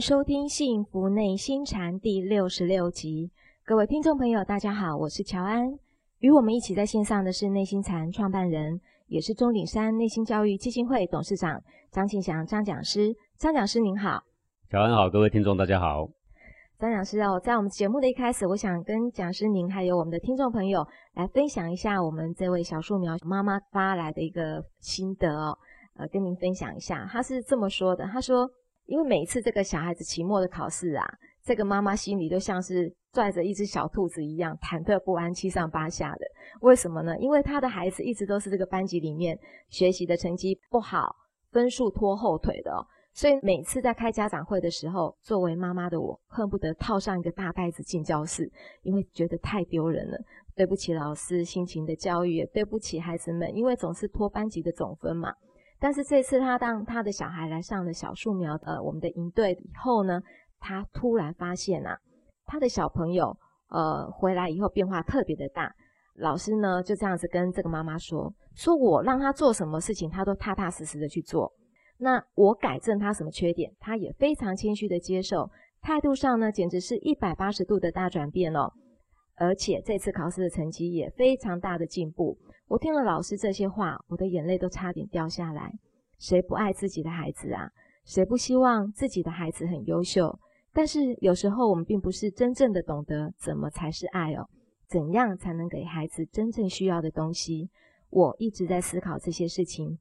收听《幸福内心禅》第六十六集。各位听众朋友，大家好，我是乔安。与我们一起在线上的是内心禅创办人，也是钟鼎山内心教育基金会董事长张庆祥张讲师。张讲师您好，乔安好，各位听众大家好。张讲师哦，在我们节目的一开始，我想跟讲师您还有我们的听众朋友来分享一下我们这位小树苗妈妈发来的一个心得哦，呃，跟您分享一下。她是这么说的，她说。因为每次这个小孩子期末的考试啊，这个妈妈心里都像是拽着一只小兔子一样，忐忑不安、七上八下的。为什么呢？因为他的孩子一直都是这个班级里面学习的成绩不好、分数拖后腿的，所以每次在开家长会的时候，作为妈妈的我恨不得套上一个大袋子进教室，因为觉得太丢人了。对不起老师辛勤的教育，也对不起孩子们，因为总是拖班级的总分嘛。但是这次他当他的小孩来上了小树苗呃我们的营队以后呢，他突然发现啊，他的小朋友呃回来以后变化特别的大。老师呢就这样子跟这个妈妈说，说我让他做什么事情，他都踏踏实实的去做。那我改正他什么缺点，他也非常谦虚的接受，态度上呢简直是一百八十度的大转变哦。而且这次考试的成绩也非常大的进步。我听了老师这些话，我的眼泪都差点掉下来。谁不爱自己的孩子啊？谁不希望自己的孩子很优秀？但是有时候我们并不是真正的懂得怎么才是爱哦，怎样才能给孩子真正需要的东西？我一直在思考这些事情。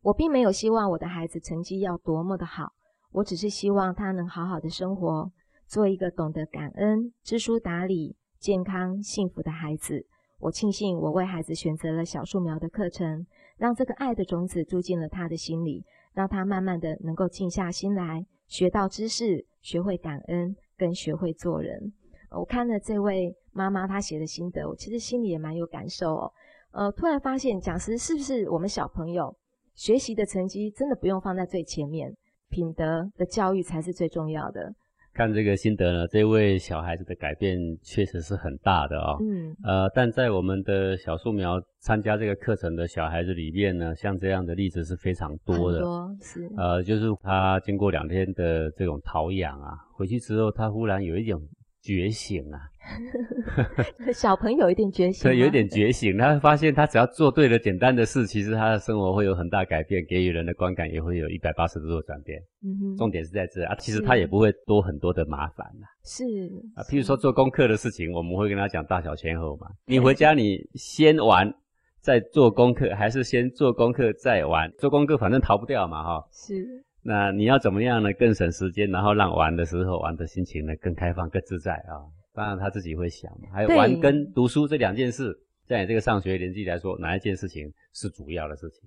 我并没有希望我的孩子成绩要多么的好，我只是希望他能好好的生活，做一个懂得感恩、知书达理。健康幸福的孩子，我庆幸我为孩子选择了小树苗的课程，让这个爱的种子住进了他的心里，让他慢慢的能够静下心来，学到知识，学会感恩，跟学会做人。我看了这位妈妈她写的心得，我其实心里也蛮有感受哦。呃，突然发现讲师是不是我们小朋友学习的成绩真的不用放在最前面，品德的教育才是最重要的。看这个心得呢，这位小孩子的改变确实是很大的哦。嗯。呃，但在我们的小树苗参加这个课程的小孩子里面呢，像这样的例子是非常多的。多是。呃，就是他经过两天的这种陶养啊，回去之后他忽然有一种。觉醒啊！小朋友有点觉醒，对，有点觉醒。他会发现，他只要做对了简单的事，其实他的生活会有很大改变，给予人的观感也会有一百八十度的转变。嗯哼，重点是在这啊，其实他也不会多很多的麻烦呐。是啊，譬如说做功课的事情，我们会跟他讲大小前后嘛。你回家你先玩再做功课，还是先做功课再玩？做功课反正逃不掉嘛，哈。是。那你要怎么样呢？更省时间，然后让玩的时候玩的心情呢更开放、更自在啊！当然他自己会想，还有玩跟读书这两件事，在你这个上学年纪来说，哪一件事情是主要的事情？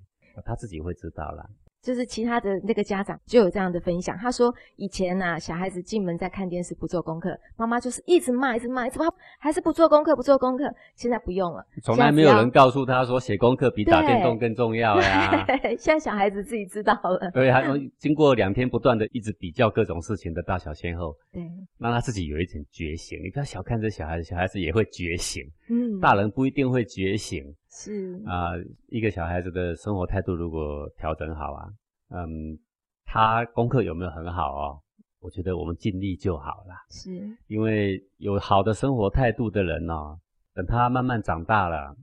他自己会知道了。就是其他的那个家长就有这样的分享，他说以前呐，小孩子进门在看电视不做功课，妈妈就是一直骂，一直骂，一直骂，还是不做功课，不做功课。现在不用了，从来没有人告诉他说写功课比打电动更重要呀。现在小孩子自己知道了。对，他经过两天不断的一直比较各种事情的大小先后，对，让他自己有一点觉醒。你不要小看这小孩子，小孩子也会觉醒。嗯，大人不一定会觉醒。是啊，一个小孩子的生活态度如果调整好啊，嗯，他功课有没有很好哦？我觉得我们尽力就好了。是，因为有好的生活态度的人哦，等他慢慢长大了，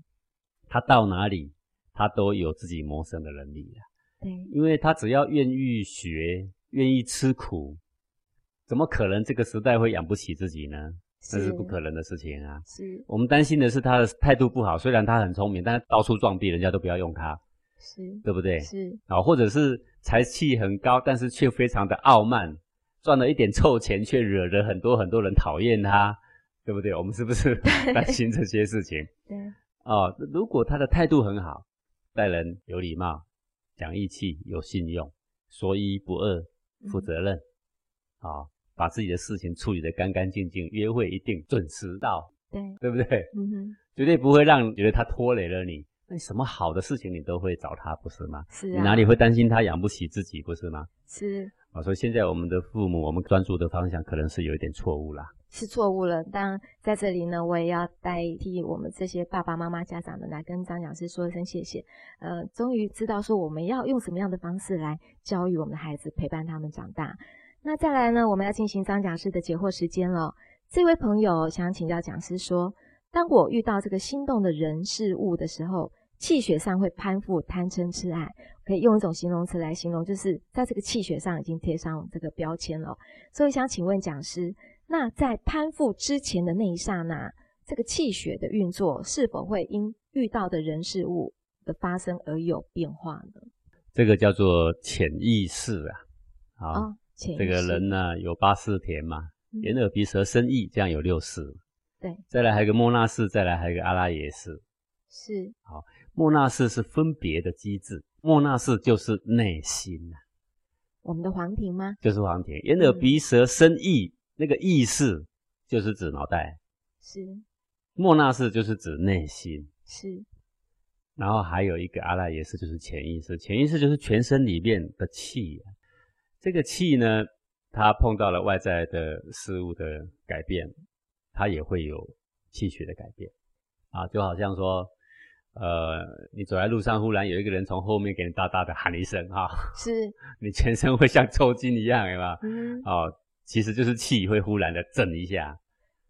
他到哪里他都有自己谋生的能力了。对，因为他只要愿意学，愿意吃苦，怎么可能这个时代会养不起自己呢？这是不可能的事情啊！是我们担心的是他的态度不好，虽然他很聪明，但是到处撞壁，人家都不要用他，是，对不对？是啊，或者是才气很高，但是却非常的傲慢，赚了一点臭钱，却惹得很多很多人讨厌他，对不对？我们是不是担心这些事情？对哦，如果他的态度很好，待人有礼貌，讲义气，有信用，说一不二，负责任，啊。把自己的事情处理得干干净净，约会一定准时到，对对不对？嗯哼，绝对不会让觉得他拖累了你。那什么好的事情你都会找他，不是吗？是啊。你哪里会担心他养不起自己，不是吗？是啊，所以现在我们的父母，我们专注的方向可能是有一点错误啦。是错误了。但在这里呢，我也要代替我们这些爸爸妈妈、家长们来跟张讲师说一声谢谢。呃，终于知道说我们要用什么样的方式来教育我们的孩子，陪伴他们长大。那再来呢，我们要进行张讲师的解惑时间了。这位朋友想请教讲师说，当我遇到这个心动的人事物的时候，气血上会攀附、贪嗔痴爱，可以用一种形容词来形容，就是在这个气血上已经贴上这个标签了。所以想请问讲师，那在攀附之前的那一刹那，这个气血的运作是否会因遇到的人事物的发生而有变化呢？这个叫做潜意识啊。好，这个人呢有八四田嘛，眼耳鼻舌身意，这样有六识。对，再来还有一个莫那氏，再来还有一个阿拉耶识。是，好。莫那氏是分别的机制，莫那氏就是内心呐。我们的黄庭吗？就是黄庭，眼耳鼻舌身意，那个意识就是指脑袋。是。莫那氏就是指内心。是。然后还有一个阿赖耶识，就是潜意识。潜意识就是全身里面的气。这个气呢，它碰到了外在的事物的改变，它也会有气血的改变。啊，就好像说。呃，你走在路上，忽然有一个人从后面给你大大的喊一声，哈，是，你全身会像抽筋一样，对吧？嗯，哦，其实就是气会忽然的震一下。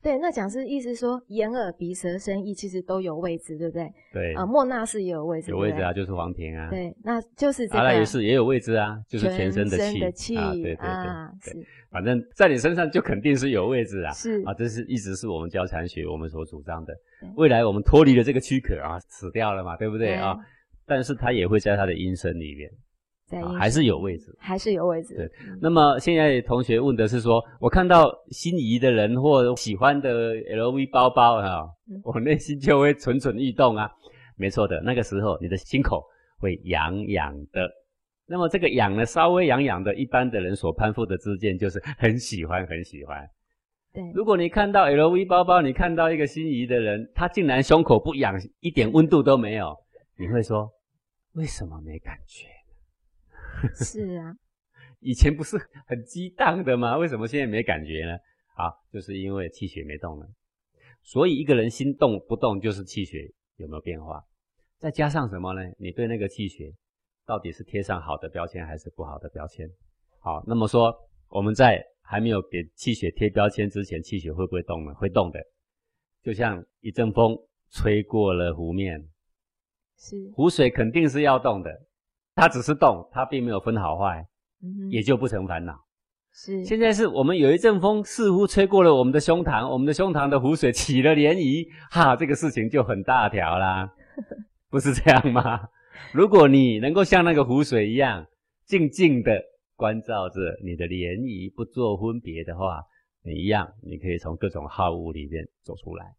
对，那讲是意思说，眼耳鼻舌身意其实都有位置，对不对？对。啊，莫那是也有位置，有位置啊，就是黄庭啊。对，那就是阿赖耶识也有位置啊，就是全身的气啊，对对对对。反正在你身上就肯定是有位置啊。是啊，这是一直是我们交禅学我们所主张的。未来我们脱离了这个躯壳啊，死掉了嘛，对不对啊？但是它也会在它的阴身里面。还是有位置，还是有位置。对，那么现在同学问的是说，我看到心仪的人或喜欢的 LV 包包啊，我内心就会蠢蠢欲动啊。没错的，那个时候你的心口会痒痒的。那么这个痒呢，稍微痒痒的，一般的人所攀附的之间就是很喜欢，很喜欢。对，如果你看到 LV 包包，你看到一个心仪的人，他竟然胸口不痒，一点温度都没有，你会说为什么没感觉？是啊，以前不是很激荡的吗？为什么现在没感觉呢？啊，就是因为气血没动了。所以一个人心动不动，就是气血有没有变化？再加上什么呢？你对那个气血到底是贴上好的标签还是不好的标签？好，那么说我们在还没有给气血贴标签之前，气血会不会动呢？会动的，就像一阵风吹过了湖面，是湖水肯定是要动的。它只是动，它并没有分好坏，也就不成烦恼。是，现在是我们有一阵风似乎吹过了我们的胸膛，我们的胸膛的湖水起了涟漪，哈，这个事情就很大条啦，不是这样吗？如果你能够像那个湖水一样，静静的关照着你的涟漪，不做分别的话，你一样，你可以从各种好恶里面走出来。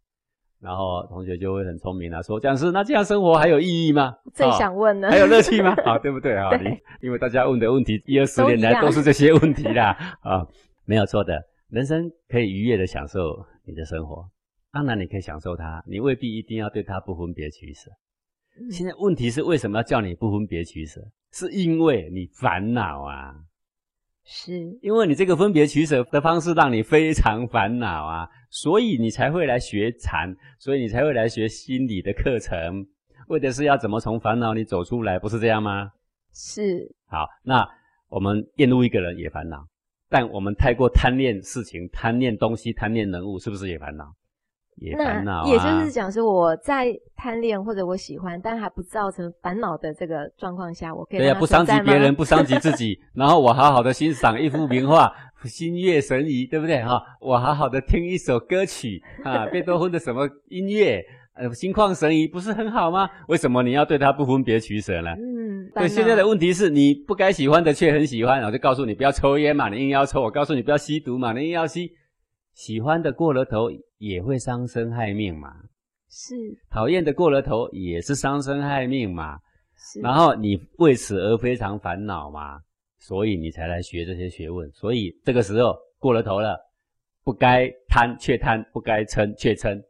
然后同学就会很聪明了，说讲师，那这样生活还有意义吗？最想问呢，还有乐趣吗？啊，对不对啊？你因为大家问的问题一二十年来都是这些问题啦，啊，没有错的，人生可以愉悦的享受你的生活，当然你可以享受它，你未必一定要对它不分别取舍。现在问题是为什么要叫你不分别取舍？是因为你烦恼啊。是因为你这个分别取舍的方式让你非常烦恼啊，所以你才会来学禅，所以你才会来学心理的课程，为的是要怎么从烦恼里走出来，不是这样吗？是。好，那我们厌恶一个人也烦恼，但我们太过贪恋事情、贪恋东西、贪恋人物，是不是也烦恼？也烦恼啊！也就是讲说，我在贪恋或者我喜欢，但还不造成烦恼的这个状况下，我可以对呀，不伤及别人，不伤及自己，然后我好好的欣赏一幅名画，心悦神怡，对不对哈？我好好的听一首歌曲啊，贝多芬的什么音乐，呃，心旷神怡，不是很好吗？为什么你要对他不分别取舍呢？嗯，对，现在的问题是你不该喜欢的却很喜欢，我就告诉你不要抽烟嘛，你硬要抽；我告诉你不要吸毒嘛，你硬要吸。喜欢的过了头也会伤身害命嘛，是讨厌的过了头也是伤身害命嘛，是。然后你为此而非常烦恼嘛，所以你才来学这些学问。所以这个时候过了头了，不该贪却贪，不该嗔却嗔，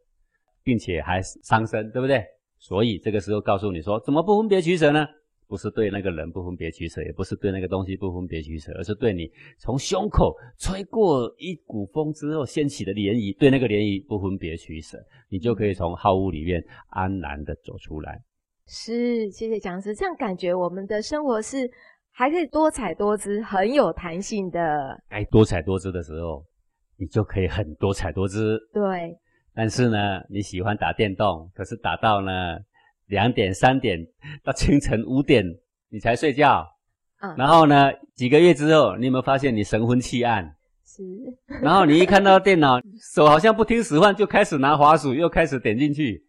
并且还伤身，对不对？所以这个时候告诉你说，怎么不分别取舍呢？不是对那个人不分别取舍，也不是对那个东西不分别取舍，而是对你从胸口吹过一股风之后掀起的涟漪，对那个涟漪不分别取舍，你就可以从好物里面安然的走出来。是，谢谢讲师，这样感觉我们的生活是还可以多彩多姿，很有弹性的。该多彩多姿的时候，你就可以很多彩多姿。对。但是呢，你喜欢打电动，可是打到呢两点、三点到清晨五点你才睡觉。嗯。然后呢，几个月之后，你有没有发现你神魂气暗？是。然后你一看到电脑，手好像不听使唤，就开始拿滑鼠，又开始点进去。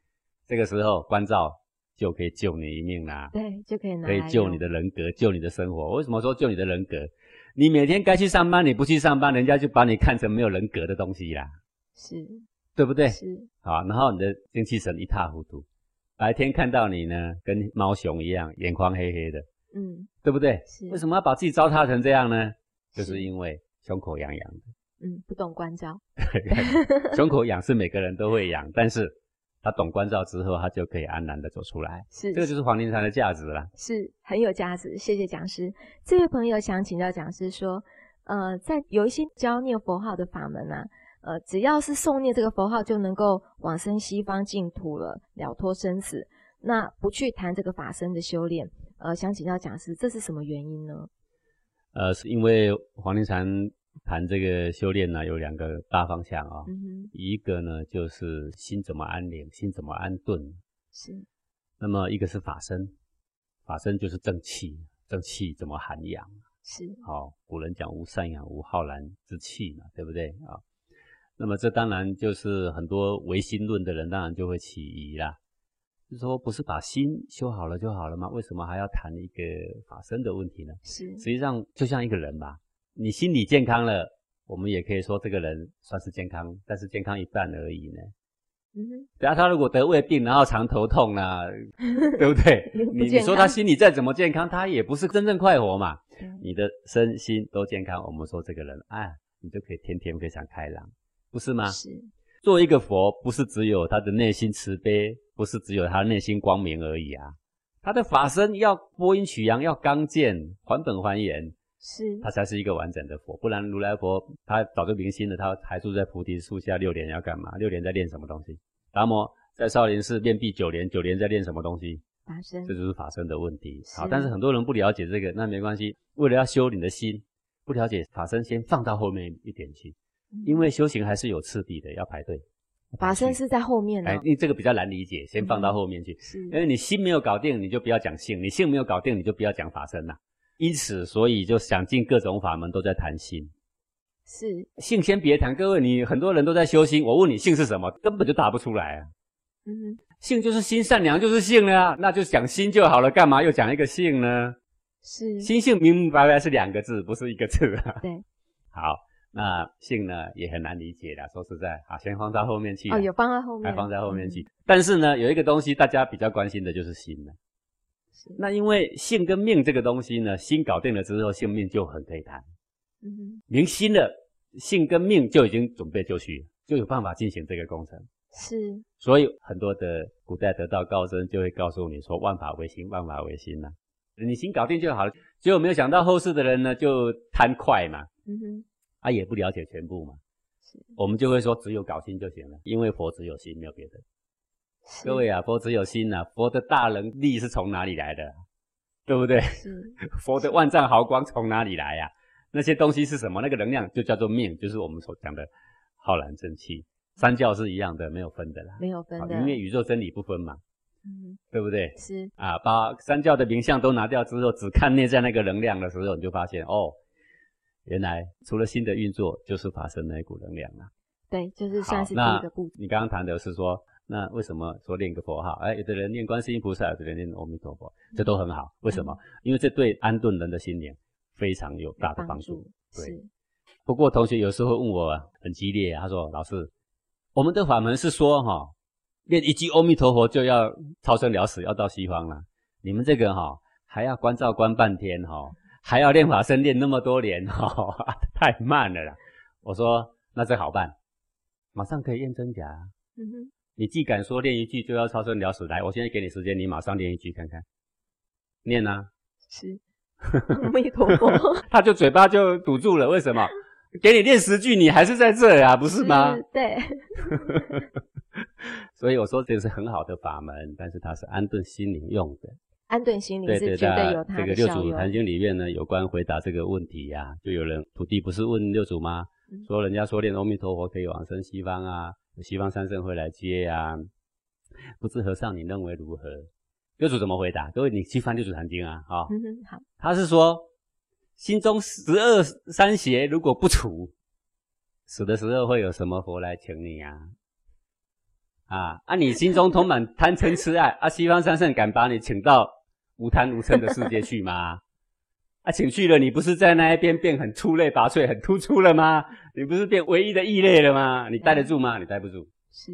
这个时候关照就可以救你一命啦。对，就可以拿。可以救你的人格，救你的生活。为什么说救你的人格？你每天该去上班，你不去上班，人家就把你看成没有人格的东西啦。是。对不对？是。好，然后你的精气神一塌糊涂，白天看到你呢，跟猫熊一样，眼眶黑黑的，嗯，对不对？是。为什么要把自己糟蹋成这样呢？就是因为胸口痒痒的。嗯，不懂关照。胸口痒是每个人都会痒，但是他懂关照之后，他就可以安然的走出来。是。这个就是黄庭禅的价值了。是很有价值，谢谢讲师。这位朋友想请教讲师说，呃，在有一些教念佛号的法门呢。呃，只要是诵念这个佛号，就能够往生西方净土了，了脱生死。那不去谈这个法身的修炼，呃，想请教讲师，这是什么原因呢？呃，是因为黄庭禅谈这个修炼呢，有两个大方向啊。嗯一个呢就是心怎么安宁，心怎么安顿。是。那么一个是法身，法身就是正气，正气怎么涵养？是。好，古人讲无善养，无浩然之气嘛，对不对啊？那么这当然就是很多唯心论的人当然就会起疑啦，就说不是把心修好了就好了吗？为什么还要谈一个法身的问题呢？是，实际上就像一个人吧，你心理健康了，我们也可以说这个人算是健康，但是健康一半而已呢。嗯，等下他如果得胃病，然后常头痛啊，对不对？你你说他心理再怎么健康，他也不是真正快活嘛。你的身心都健康，我们说这个人，哎，你就可以天天非常开朗。不是吗？是，做一个佛，不是只有他的内心慈悲，不是只有他内心光明而已啊。他的法身要播音取阳，要刚健，还本还原，是，他才是一个完整的佛。不然如来佛他早就明心了，他还住在菩提树下六年要干嘛？六年在练什么东西？达摩在少林寺练臂九年，九年在练什么东西？法身，这就是法身的问题。好，但是很多人不了解这个，那没关系。为了要修你的心，不了解法身，先放到后面一点去。因为修行还是有次第的，要排队。法身是在后面的，哎，你这个比较难理解，先放到后面去。是，因为你心没有搞定，你就不要讲性；你性没有搞定，你就不要讲法身呐。因此，所以就想尽各种法门都在谈心。是，性先别谈。各位，你很多人都在修心，我问你性是什么，根本就答不出来啊。嗯，性就是心善良，就是性了，那就讲心就好了，干嘛又讲一个性呢？是，心性明明白白是两个字，不是一个字啊。对，好。那性呢也很难理解的，说实在，好，先放到后面去。哦，有放在后面，还放在后面去。但是呢，有一个东西大家比较关心的就是心了。那因为性跟命这个东西呢，心搞定了之后，性命就很可以谈。嗯，明心了，性跟命就已经准备就绪，就有办法进行这个工程。是。所以很多的古代得道高僧就会告诉你说：“万法唯心，万法唯心呐，你心搞定就好了。”结果没有想到后世的人呢，就贪快嘛。嗯哼。他也不了解全部嘛，我们就会说只有搞心就行了，因为佛只有心，没有别的。各位啊，佛只有心呐，佛的大能力是从哪里来的？对不对？佛的万丈豪光从哪里来呀？那些东西是什么？那个能量就叫做命，就是我们所讲的浩然正气。三教是一样的，没有分的啦，没有分的，因为宇宙真理不分嘛，嗯，对不对？是啊，把三教的名相都拿掉之后，只看内在那个能量的时候，你就发现哦。原来除了新的运作，就是发生那一股能量了。对，就是算是第一个步。你刚刚谈的是说，那为什么说念个佛号？哎，有的人念观世音菩萨，有的人念阿弥陀佛，这都很好。为什么？因为这对安顿人的心灵非常有大的帮助。对。不过同学有时候问我很激烈，他说：“老师，我们的法门是说哈，念一句阿弥陀佛就要超生了死，要到西方了。你们这个哈还要关照关半天哈。”还要练法身练那么多年，哈，太慢了啦。我说那这好办，马上可以验真假。嗯哼，你既敢说练一句就要超生了死，来，我现在给你时间，你马上练一句看看。念啊，是阿弥陀佛。他就嘴巴就堵住了，为什么？给你练十句，你还是在这啊，不是吗？对。所以我说这是很好的法门，但是它是安顿心灵用的。安顿心灵是觉得有它的这个六祖坛经里面呢，有关回答这个问题呀，就有人徒弟不是问六祖吗？说人家说念阿弥陀佛可以往生西方啊，西方三圣会来接呀，不知和尚你认为如何？六祖怎么回答？各位你去翻六祖坛经啊，好，好，他是说心中十二三邪如果不除，死的时候会有什么佛来请你啊？啊啊！你心中充满贪嗔痴爱啊！西方三圣敢把你请到无贪无嗔的世界去吗？啊，请去了，你不是在那一边变很出类拔萃、很突出了吗？你不是变唯一的异类了吗？你待得住吗？你待不住。是。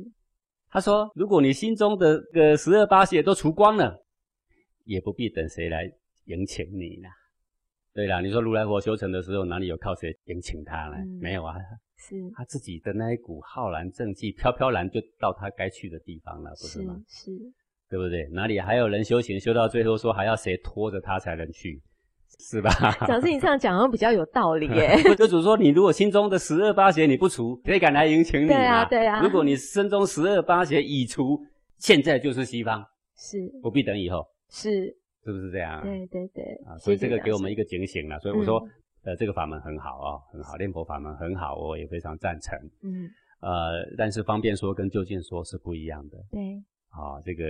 他说：如果你心中的个十二八邪都除光了，也不必等谁来迎请你了。对啦，你说如来佛修成的时候，哪里有靠谁迎请他呢？没有啊。是他自己的那一股浩然正气，飘飘然就到他该去的地方了，不是吗？是，对不对？哪里还有人修行修到最后说还要谁拖着他才能去，是吧？讲事情这样讲，好像比较有道理耶。就主说，你如果心中的十二八邪你不除，谁敢来迎请你？对啊，对啊。如果你心中十二八邪已除，现在就是西方，是不必等以后，是是不是这样？对对对。啊，所以这个给我们一个警醒了。所以我说。呃，这个法门很好哦，很好，念佛法门很好，我也非常赞成。嗯，呃，但是方便说跟就近说是不一样的。对，啊，这个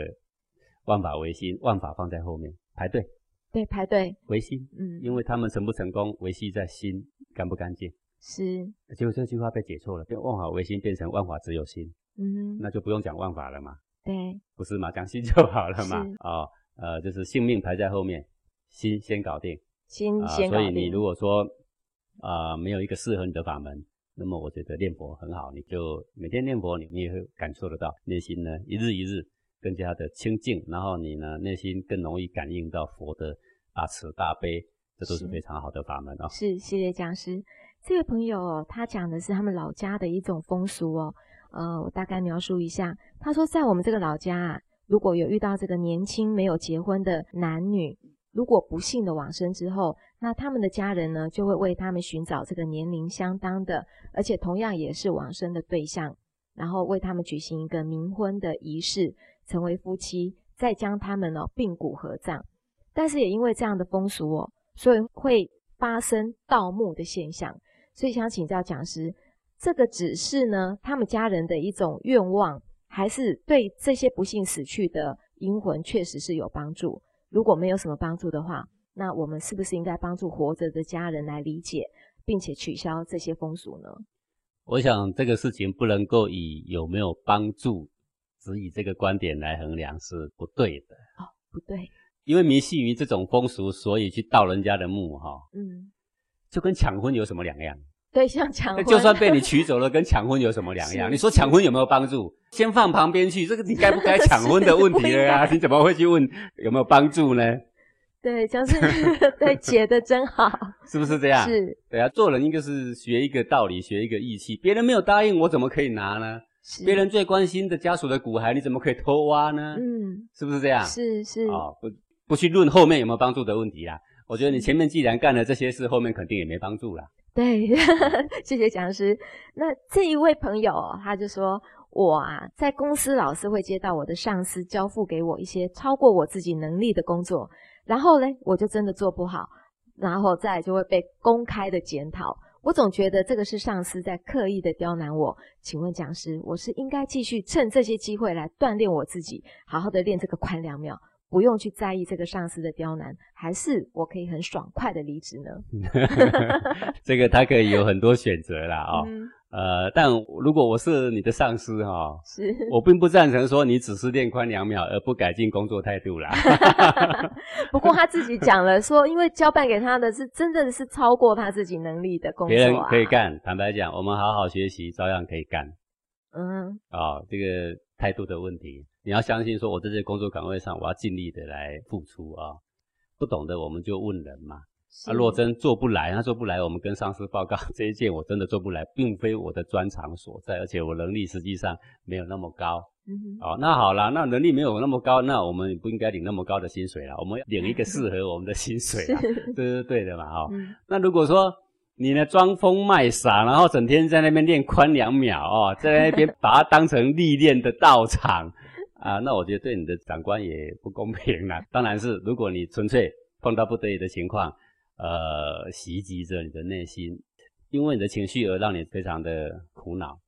万法唯心，万法放在后面排队。对，排队。唯心，嗯，因为他们成不成功，维系在心干不干净。是。结果这句话被解错了，变万法唯心变成万法只有心。嗯，那就不用讲万法了嘛。对。不是嘛？讲心就好了嘛。啊，呃，就是性命排在后面，心先搞定。新鲜所以你如果说啊没有一个适合你的法门，那么我觉得念佛很好，你就每天念佛，你你也会感受得到内心呢一日一日更加的清净，然后你呢内心更容易感应到佛的大慈大悲，这都是非常好的法门哦。是，谢谢讲师。这位朋友哦，他讲的是他们老家的一种风俗哦，呃，我大概描述一下。他说在我们这个老家啊，如果有遇到这个年轻没有结婚的男女。如果不幸的往生之后，那他们的家人呢，就会为他们寻找这个年龄相当的，而且同样也是往生的对象，然后为他们举行一个冥婚的仪式，成为夫妻，再将他们呢并骨合葬。但是也因为这样的风俗哦，所以会发生盗墓的现象。所以想请教讲师，这个只是呢他们家人的一种愿望，还是对这些不幸死去的阴魂确实是有帮助？如果没有什么帮助的话，那我们是不是应该帮助活着的家人来理解，并且取消这些风俗呢？我想这个事情不能够以有没有帮助，只以这个观点来衡量是不对的。哦，不对，因为迷信于这种风俗，所以去盗人家的墓，哈，嗯，就跟抢婚有什么两样？对，像抢 婚，就算被你娶走了，跟抢婚有什么两样？你说抢婚有没有帮助？先放旁边去，这个你该不该 抢婚的问题了呀？你怎么会去问有没有帮助呢？对，就是对解的真好，是不是这样？是，对啊，做人应该是学一个道理，学一个义气。别人没有答应，我怎么可以拿呢？别人最关心的家属的骨骸，你怎么可以偷挖呢？嗯，是不是这样？是是啊，不不去论后面有没有帮助的问题啦。我觉得你前面既然干了这些事，后面肯定也没帮助啦。对，谢谢讲师。那这一位朋友，他就说：“我啊，在公司老是会接到我的上司交付给我一些超过我自己能力的工作，然后呢，我就真的做不好，然后再就会被公开的检讨。我总觉得这个是上司在刻意的刁难我。请问讲师，我是应该继续趁这些机会来锻炼我自己，好好的练这个宽两秒？”不用去在意这个上司的刁难，还是我可以很爽快的离职呢？这个他可以有很多选择啦，啊，呃，但如果我是你的上司哈，是我并不赞成说你只是练宽两秒而不改进工作态度啦。不过他自己讲了说，因为交办给他的是真正的是超过他自己能力的工作，别人可以干。坦白讲，我们好好学习，照样可以干。嗯，啊，这个态度的问题。你要相信，说我在这工作岗位上，我要尽力的来付出啊。不懂的我们就问人嘛。啊，若真做不来，他做不来，我们跟上司报告 这一件我真的做不来，并非我的专长所在，而且我能力实际上没有那么高。嗯。哦，那好了，那能力没有那么高，那我们不应该领那么高的薪水了，我们要领一个适合我们的薪水啊，这是对的嘛？哈。那如果说你呢装疯卖傻，然后整天在那边练宽两秒哦，在那边把它 当成历练的道场。啊，那我觉得对你的长官也不公平了。当然是，如果你纯粹碰到不得已的情况，呃，袭击着你的内心，因为你的情绪而让你非常的苦恼，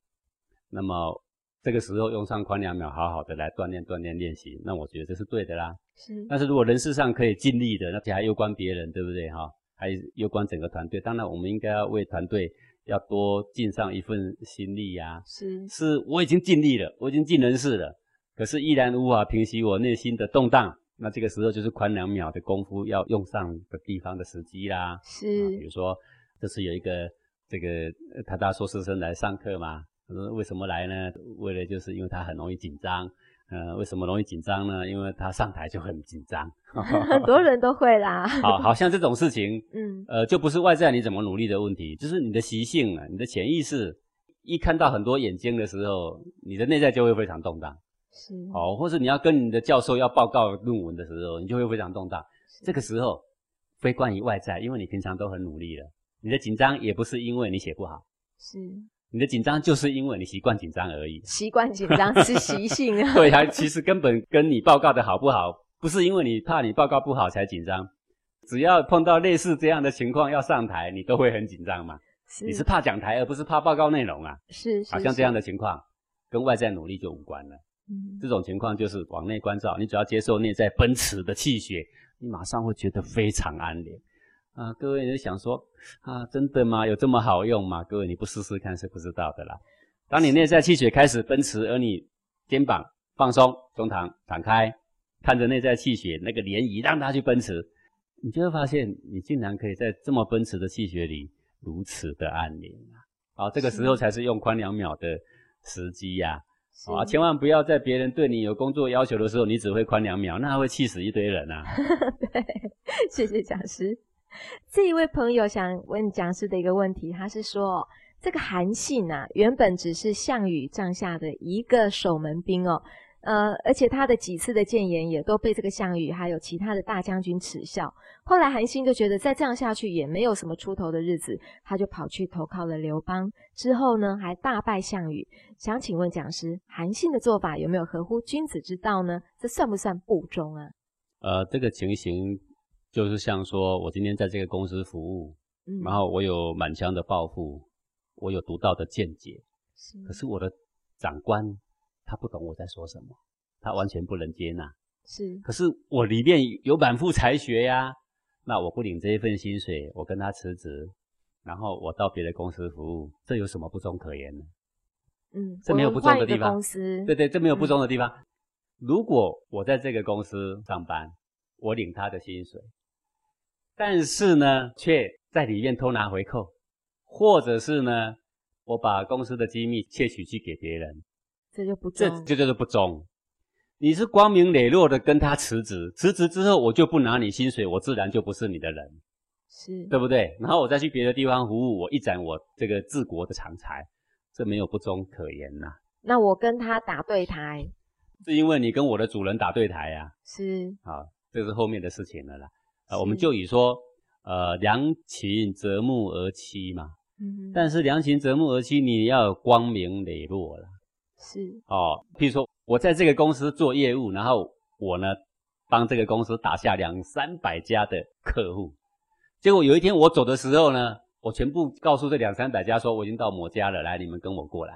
那么这个时候用上宽两秒，好好的来锻炼锻炼练习，那我觉得这是对的啦。是。但是如果人事上可以尽力的，那且还攸关别人，对不对哈？还攸关整个团队。当然，我们应该要为团队要多尽上一份心力呀。是。是我已经尽力了，我已经尽人事了，可是依然无法平息我内心的动荡。那这个时候就是宽两秒的功夫要用上的地方的时机啦。是。比如说，这次有一个这个他大硕士生来上课嘛，他说为什么来呢？为了就是因为他很容易紧张。呃，为什么容易紧张呢？因为他上台就很紧张。很多人都会啦。好，好像这种事情，嗯，呃，就不是外在你怎么努力的问题，就是你的习性啊，你的潜意识，一看到很多眼睛的时候，你的内在就会非常动荡。是。哦，或是你要跟你的教授要报告论文的时候，你就会非常动荡。这个时候，非关于外在，因为你平常都很努力了，你的紧张也不是因为你写不好。是。你的紧张就是因为你习惯紧张而已。习惯紧张是习性啊。对啊，其实根本跟你报告的好不好，不是因为你怕你报告不好才紧张。只要碰到类似这样的情况要上台，你都会很紧张嘛。是。你是怕讲台，而不是怕报告内容啊。是。好像这样的情况，跟外在努力就无关了。嗯。这种情况就是往内关照，你只要接受内在奔驰的气血，你马上会觉得非常安宁。啊，各位人想说啊，真的吗？有这么好用吗？各位，你不试试看是不知道的啦。当你内在气血开始奔驰，而你肩膀放松，胸膛展开，看着内在气血那个涟漪，让它去奔驰，你就会发现，你竟然可以在这么奔驰的气血里如此的安宁啊！好，这个时候才是用宽两秒的时机呀！啊，千万不要在别人对你有工作要求的时候，你只会宽两秒，那会气死一堆人啊！对，谢谢讲师。这一位朋友想问讲师的一个问题，他是说，这个韩信啊，原本只是项羽帐下的一个守门兵哦，呃，而且他的几次的谏言也都被这个项羽还有其他的大将军耻笑。后来韩信就觉得再这样下去也没有什么出头的日子，他就跑去投靠了刘邦。之后呢，还大败项羽。想请问讲师，韩信的做法有没有合乎君子之道呢？这算不算不忠啊？呃，这个情形。就是像说，我今天在这个公司服务，嗯，然后我有满腔的抱负，我有独到的见解，是。可是我的长官他不懂我在说什么，他完全不能接纳，是。可是我里面有满腹才学呀，那我不领这一份薪水，我跟他辞职，然后我到别的公司服务，这有什么不忠可言呢？嗯，这没有不忠的地方。公司，对对，这没有不忠的地方。如果我在这个公司上班，我领他的薪水。但是呢，却在里面偷拿回扣，或者是呢，我把公司的机密窃取去给别人，这就不这这就是不忠。你是光明磊落的跟他辞职，辞职之后我就不拿你薪水，我自然就不是你的人，是对不对？然后我再去别的地方服务，我一展我这个治国的长才，这没有不忠可言呐。那我跟他打对台，是因为你跟我的主人打对台呀？是好，这是后面的事情了啦。呃，我们就以说，呃，良禽择木而栖嘛。嗯。但是良禽择木而栖，你要光明磊落了。是。哦，譬如说，我在这个公司做业务，然后我呢，帮这个公司打下两三百家的客户。结果有一天我走的时候呢，我全部告诉这两三百家说，我已经到某家了，来，你们跟我过来。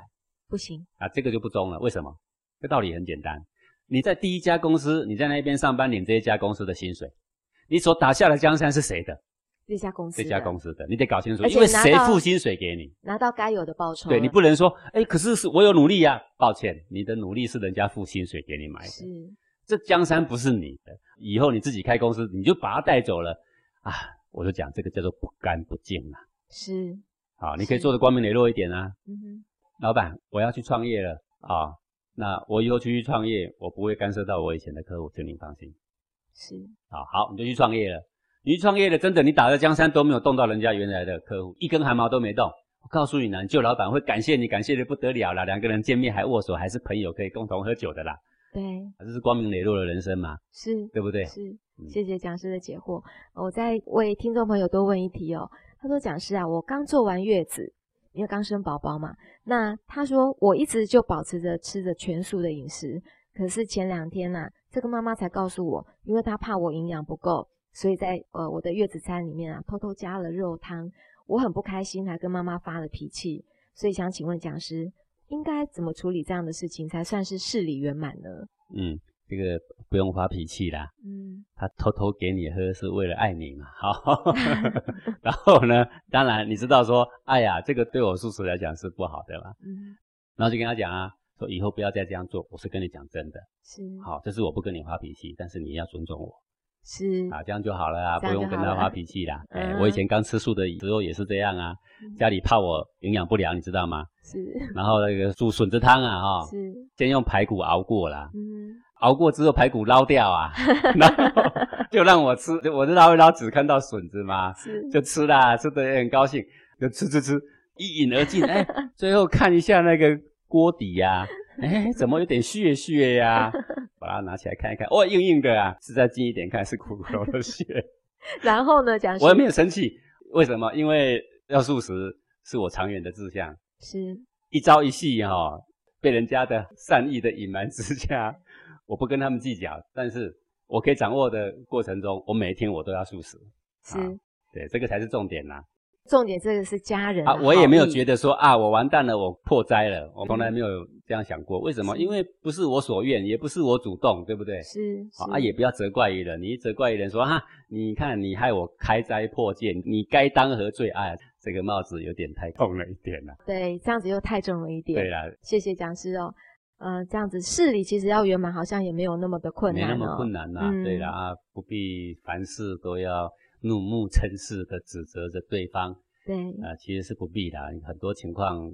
不行。啊，这个就不中了。为什么？这道理很简单。你在第一家公司，你在那边上班，领这一家公司的薪水。你所打下的江山是谁的？这家公司。这家公司的，你得搞清楚，因为谁付薪水给你，拿到该有的报酬。对你不能说，哎，可是是我有努力呀。抱歉，你的努力是人家付薪水给你买的。是。这江山不是你的，以后你自己开公司，你就把它带走了啊！我就讲这个叫做不干不净啊。是。好，你可以做的光明磊落一点啊。嗯哼。老板，我要去创业了啊！那我以后出去创业，我不会干涉到我以前的客户，请您放心。是啊，好，你就去创业了。你去创业了，真的，你打的江山都没有动到人家原来的客户，一根汗毛都没动。我告诉你呢，旧老板会感谢你，感谢的不得了啦。两个人见面还握手，还是朋友，可以共同喝酒的啦。对，这是光明磊落的人生嘛？是，对不对？是，谢谢讲师的解惑。我再为听众朋友多问一题哦。他说：“讲师啊，我刚做完月子，因为刚生宝宝嘛。那他说我一直就保持着吃着全素的饮食。”可是前两天呢，这个妈妈才告诉我，因为她怕我营养不够，所以在呃我的月子餐里面啊，偷偷加了肉汤。我很不开心，还跟妈妈发了脾气。所以想请问讲师，应该怎么处理这样的事情，才算是事理圆满呢？嗯，这个不用发脾气啦。嗯，他偷偷给你喝是为了爱你嘛。好，然后呢，当然你知道说，哎呀，这个对我叔叔来讲是不好的嘛。嗯，然后就跟他讲啊。说以后不要再这样做，我是跟你讲真的。是，好，这是我不跟你发脾气，但是你要尊重我。是，啊，这样就好了啊，不用跟他发脾气啦。哎，我以前刚吃素的时候也是这样啊，家里怕我营养不良，你知道吗？是。然后那个煮笋子汤啊，哈，是，先用排骨熬过啦，嗯，熬过之后排骨捞掉啊，然后就让我吃，我就捞一捞，只看到笋子嘛，是，就吃啦，吃的也很高兴，就吃吃吃，一饮而尽，哎，最后看一下那个。锅底呀，哎，怎么有点血血呀？把它拿起来看一看，哦，硬硬的啊！是再近一点看，是骨头的血。然后呢，讲我也没有生气，为什么？因为要素食是我长远的志向。是，一朝一夕哈，被人家的善意的隐瞒之下，我不跟他们计较。但是我可以掌握的过程中，我每一天我都要素食。是，对，这个才是重点呐。重点这个是家人啊，我也没有觉得说啊，我完蛋了，我破灾了，我从来没有这样想过。为什么？因为不是我所愿，也不是我主动，对不对？是啊，也不要责怪于人。你一责怪于人说哈，你看你害我开斋破戒，你该当何罪？哎，这个帽子有点太重了一点了。对，这样子又太重了一点。对了，谢谢讲师哦。呃，这样子事理其实要圆满，好像也没有那么的困难没那么困难呐。对了啊，不必凡事都要。怒目嗔视的指责着对方，对，啊，其实是不必的。很多情况，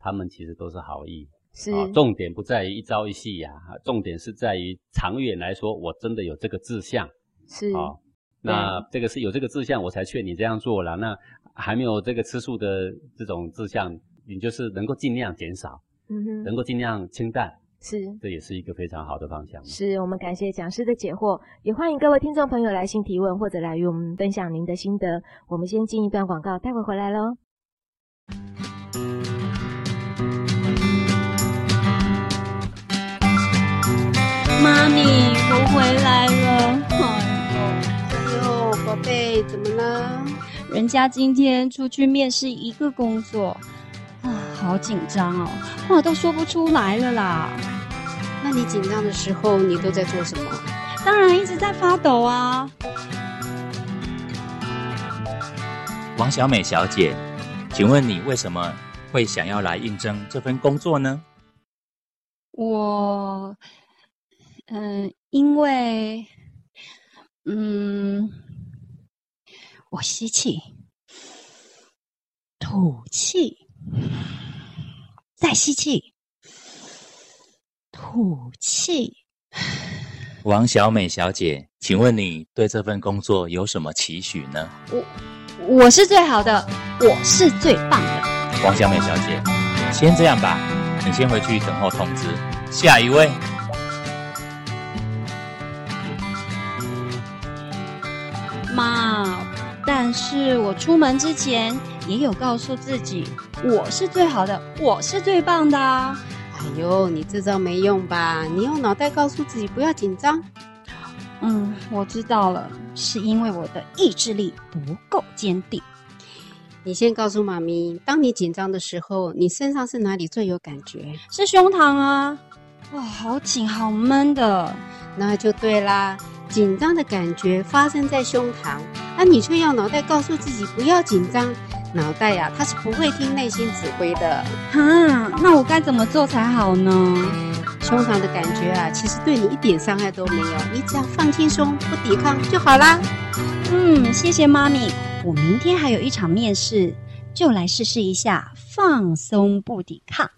他们其实都是好意，是。重点不在于一朝一夕呀，重点是在于长远来说，我真的有这个志向，是。啊，那这个是有这个志向，我才劝你这样做了。那还没有这个吃素的这种志向，你就是能够尽量减少，嗯哼，能够尽量清淡。是，这也是一个非常好的方向。是我们感谢讲师的解惑，也欢迎各位听众朋友来信提问或者来与我们分享您的心得。我们先进一段广告，待会回来喽。妈咪，我回来了。哎呦，宝贝，怎么了？人家今天出去面试一个工作。啊好紧张哦，话都说不出来了啦。那你紧张的时候，你都在做什么？当然一直在发抖啊。王小美小姐，请问你为什么会想要来应征这份工作呢？我，嗯，因为，嗯，我吸气，吐气。再吸气，吐气。王小美小姐，请问你对这份工作有什么期许呢？我我是最好的，我是最棒的。王小美小姐，先这样吧，你先回去等候通知。下一位，是我出门之前也有告诉自己，我是最好的，我是最棒的。啊哎呦，你这招没用吧？你用脑袋告诉自己不要紧张。嗯，我知道了，是因为我的意志力不够坚定。你先告诉妈咪，当你紧张的时候，你身上是哪里最有感觉？是胸膛啊！哇，好紧，好闷的。那就对啦。紧张的感觉发生在胸膛，而你却要脑袋告诉自己不要紧张。脑袋呀，它是不会听内心指挥的。哈，那我该怎么做才好呢？胸膛的感觉啊，其实对你一点伤害都没有，你只要放轻松，不抵抗就好啦。嗯，谢谢妈咪。我明天还有一场面试，就来试试一下放松不抵抗。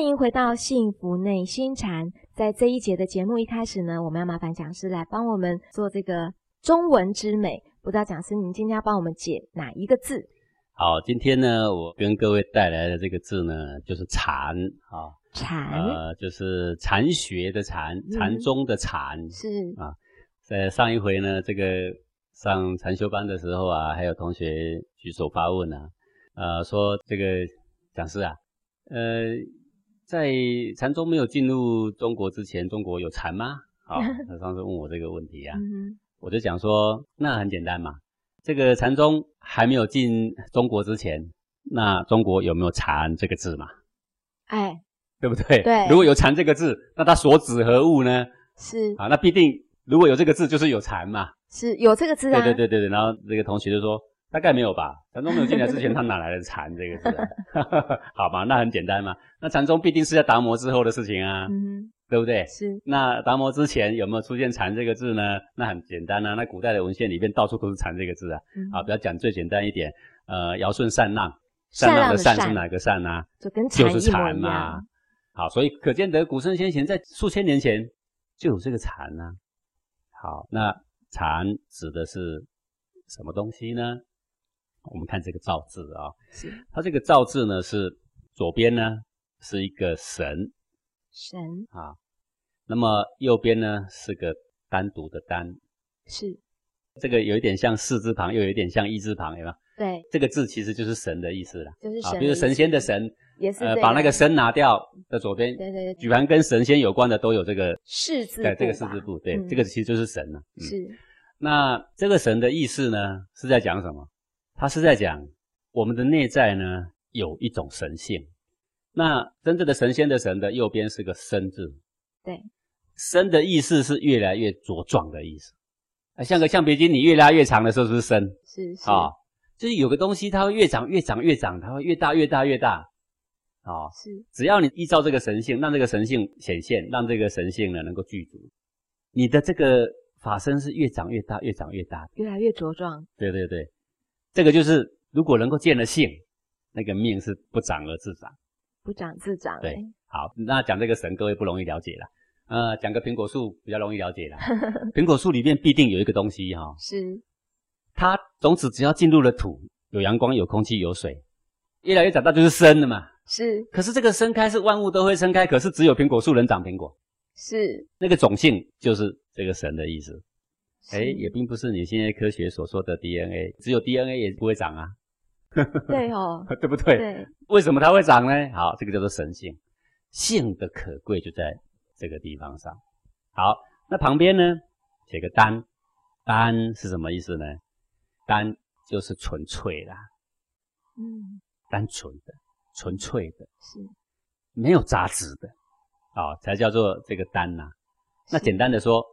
欢迎回到幸福内心禅。在这一节的节目一开始呢，我们要麻烦讲师来帮我们做这个中文之美。不知道讲师您今天要帮我们解哪一个字？好，今天呢，我跟各位带来的这个字呢，就是禅啊，禅，呃，就是禅学的禅，禅宗的禅是啊。在上一回呢，这个上禅修班的时候啊，还有同学举手发问啊，呃，说这个讲师啊，呃，在禅宗没有进入中国之前，中国有禅吗？好，他上次问我这个问题啊，我就讲说，那很简单嘛，这个禅宗还没有进中国之前，那中国有没有禅这个字嘛？哎，对不对？对，如果有禅这个字，那它所指何物呢？是啊，那必定。如果有这个字，就是有禅嘛？是有这个字啊。对对对对对。然后这个同学就说，大概没有吧？禅宗没有进来之前，他哪来的禅这个字？好吧，那很简单嘛。那禅宗必定是在达摩之后的事情啊，嗯，对不对？是。那达摩之前有没有出现禅这个字呢？那很简单啊。那古代的文献里面到处都是禅这个字啊。啊，不要讲最简单一点，呃，尧舜禅让，禅让的禅是哪个禅啊？就跟就是禅嘛。好，所以可见得古圣先贤在数千年前就有这个禅啊。好，那禅指的是什么东西呢？我们看这个造字啊，是它这个造字呢是左边呢是一个神，神啊，那么右边呢是个单独的单，是这个有一点像四字旁，又有一点像一字旁，有吗？对，这个字其实就是神的意思了，就是神，比如神仙的神。也是把那个神拿掉的左边，对对对，举凡跟神仙有关的都有这个四字，对这个四字部，对这个其实就是神了。是，那这个神的意思呢，是在讲什么？他是在讲我们的内在呢有一种神性。那真正的神仙的神的右边是个生字，对，生的意思是越来越茁壮的意思。啊，像个橡皮筋，你越拉越长的时候是不是生？是是啊，就是有个东西它会越长越长越长，它会越大越大越大。啊，是，只要你依照这个神性，让这个神性显现，让这个神性呢能够具足，你的这个法身是越长越大，越长越大，越来越茁壮。对对对，这个就是如果能够见了性，那个命是不长而自长，不长自长。对，好，那讲这个神，各位不容易了解了。呃，讲个苹果树比较容易了解了。苹果树里面必定有一个东西哈，是，它种子只要进入了土，有阳光、有空气、有水，越来越长大就是生的嘛。是，可是这个生开是万物都会生开，可是只有苹果树能长苹果。是，那个种性就是这个神的意思。哎，也并不是你现在科学所说的 DNA，只有 DNA 也不会长啊。对哦，对不对？对。为什么它会长呢？好，这个叫做神性，性的可贵就在这个地方上。好，那旁边呢写个单，单是什么意思呢？单就是纯粹啦，嗯，单纯的。纯粹的，是没有杂质的，啊，才叫做这个单呐。那简单的说，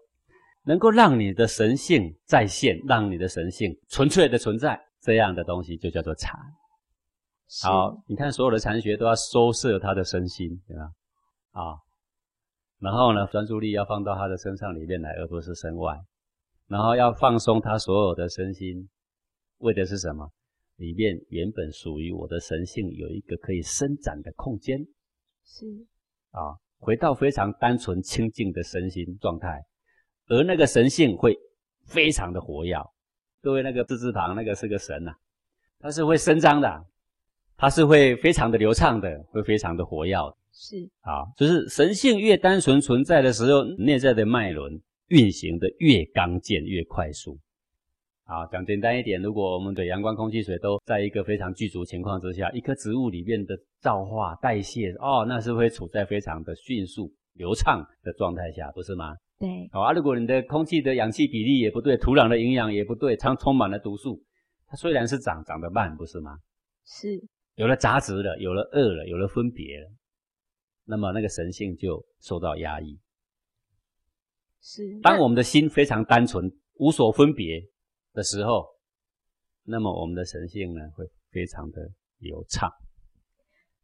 能够让你的神性再现，让你的神性纯粹的存在，这样的东西就叫做禅。好，你看所有的禅学都要收摄他的身心，对吧？啊，然后呢，专注力要放到他的身上里面来，而不是身外，然后要放松他所有的身心，为的是什么？里面原本属于我的神性有一个可以伸展的空间，是啊，回到非常单纯清净的身心状态，而那个神性会非常的活跃。各位那个字字旁那个是个神呐，它是会伸张的，它是会非常的流畅的，会非常的活跃。是啊，就是神性越单纯存在的时候，内在的脉轮运行的越刚健越快速。好，讲简单一点，如果我们的阳光、空气、水都在一个非常具足情况之下，一棵植物里面的造化、代谢，哦，那是会处在非常的迅速、流畅的状态下，不是吗？对。好啊，如果你的空气的氧气比例也不对，土壤的营养也不对，常充满了毒素，它虽然是长，长得慢，不是吗？是。有了杂质了，有了恶了，有了分别了，那么那个神性就受到压抑。是。当我们的心非常单纯，无所分别。的时候，那么我们的神性呢会非常的流畅。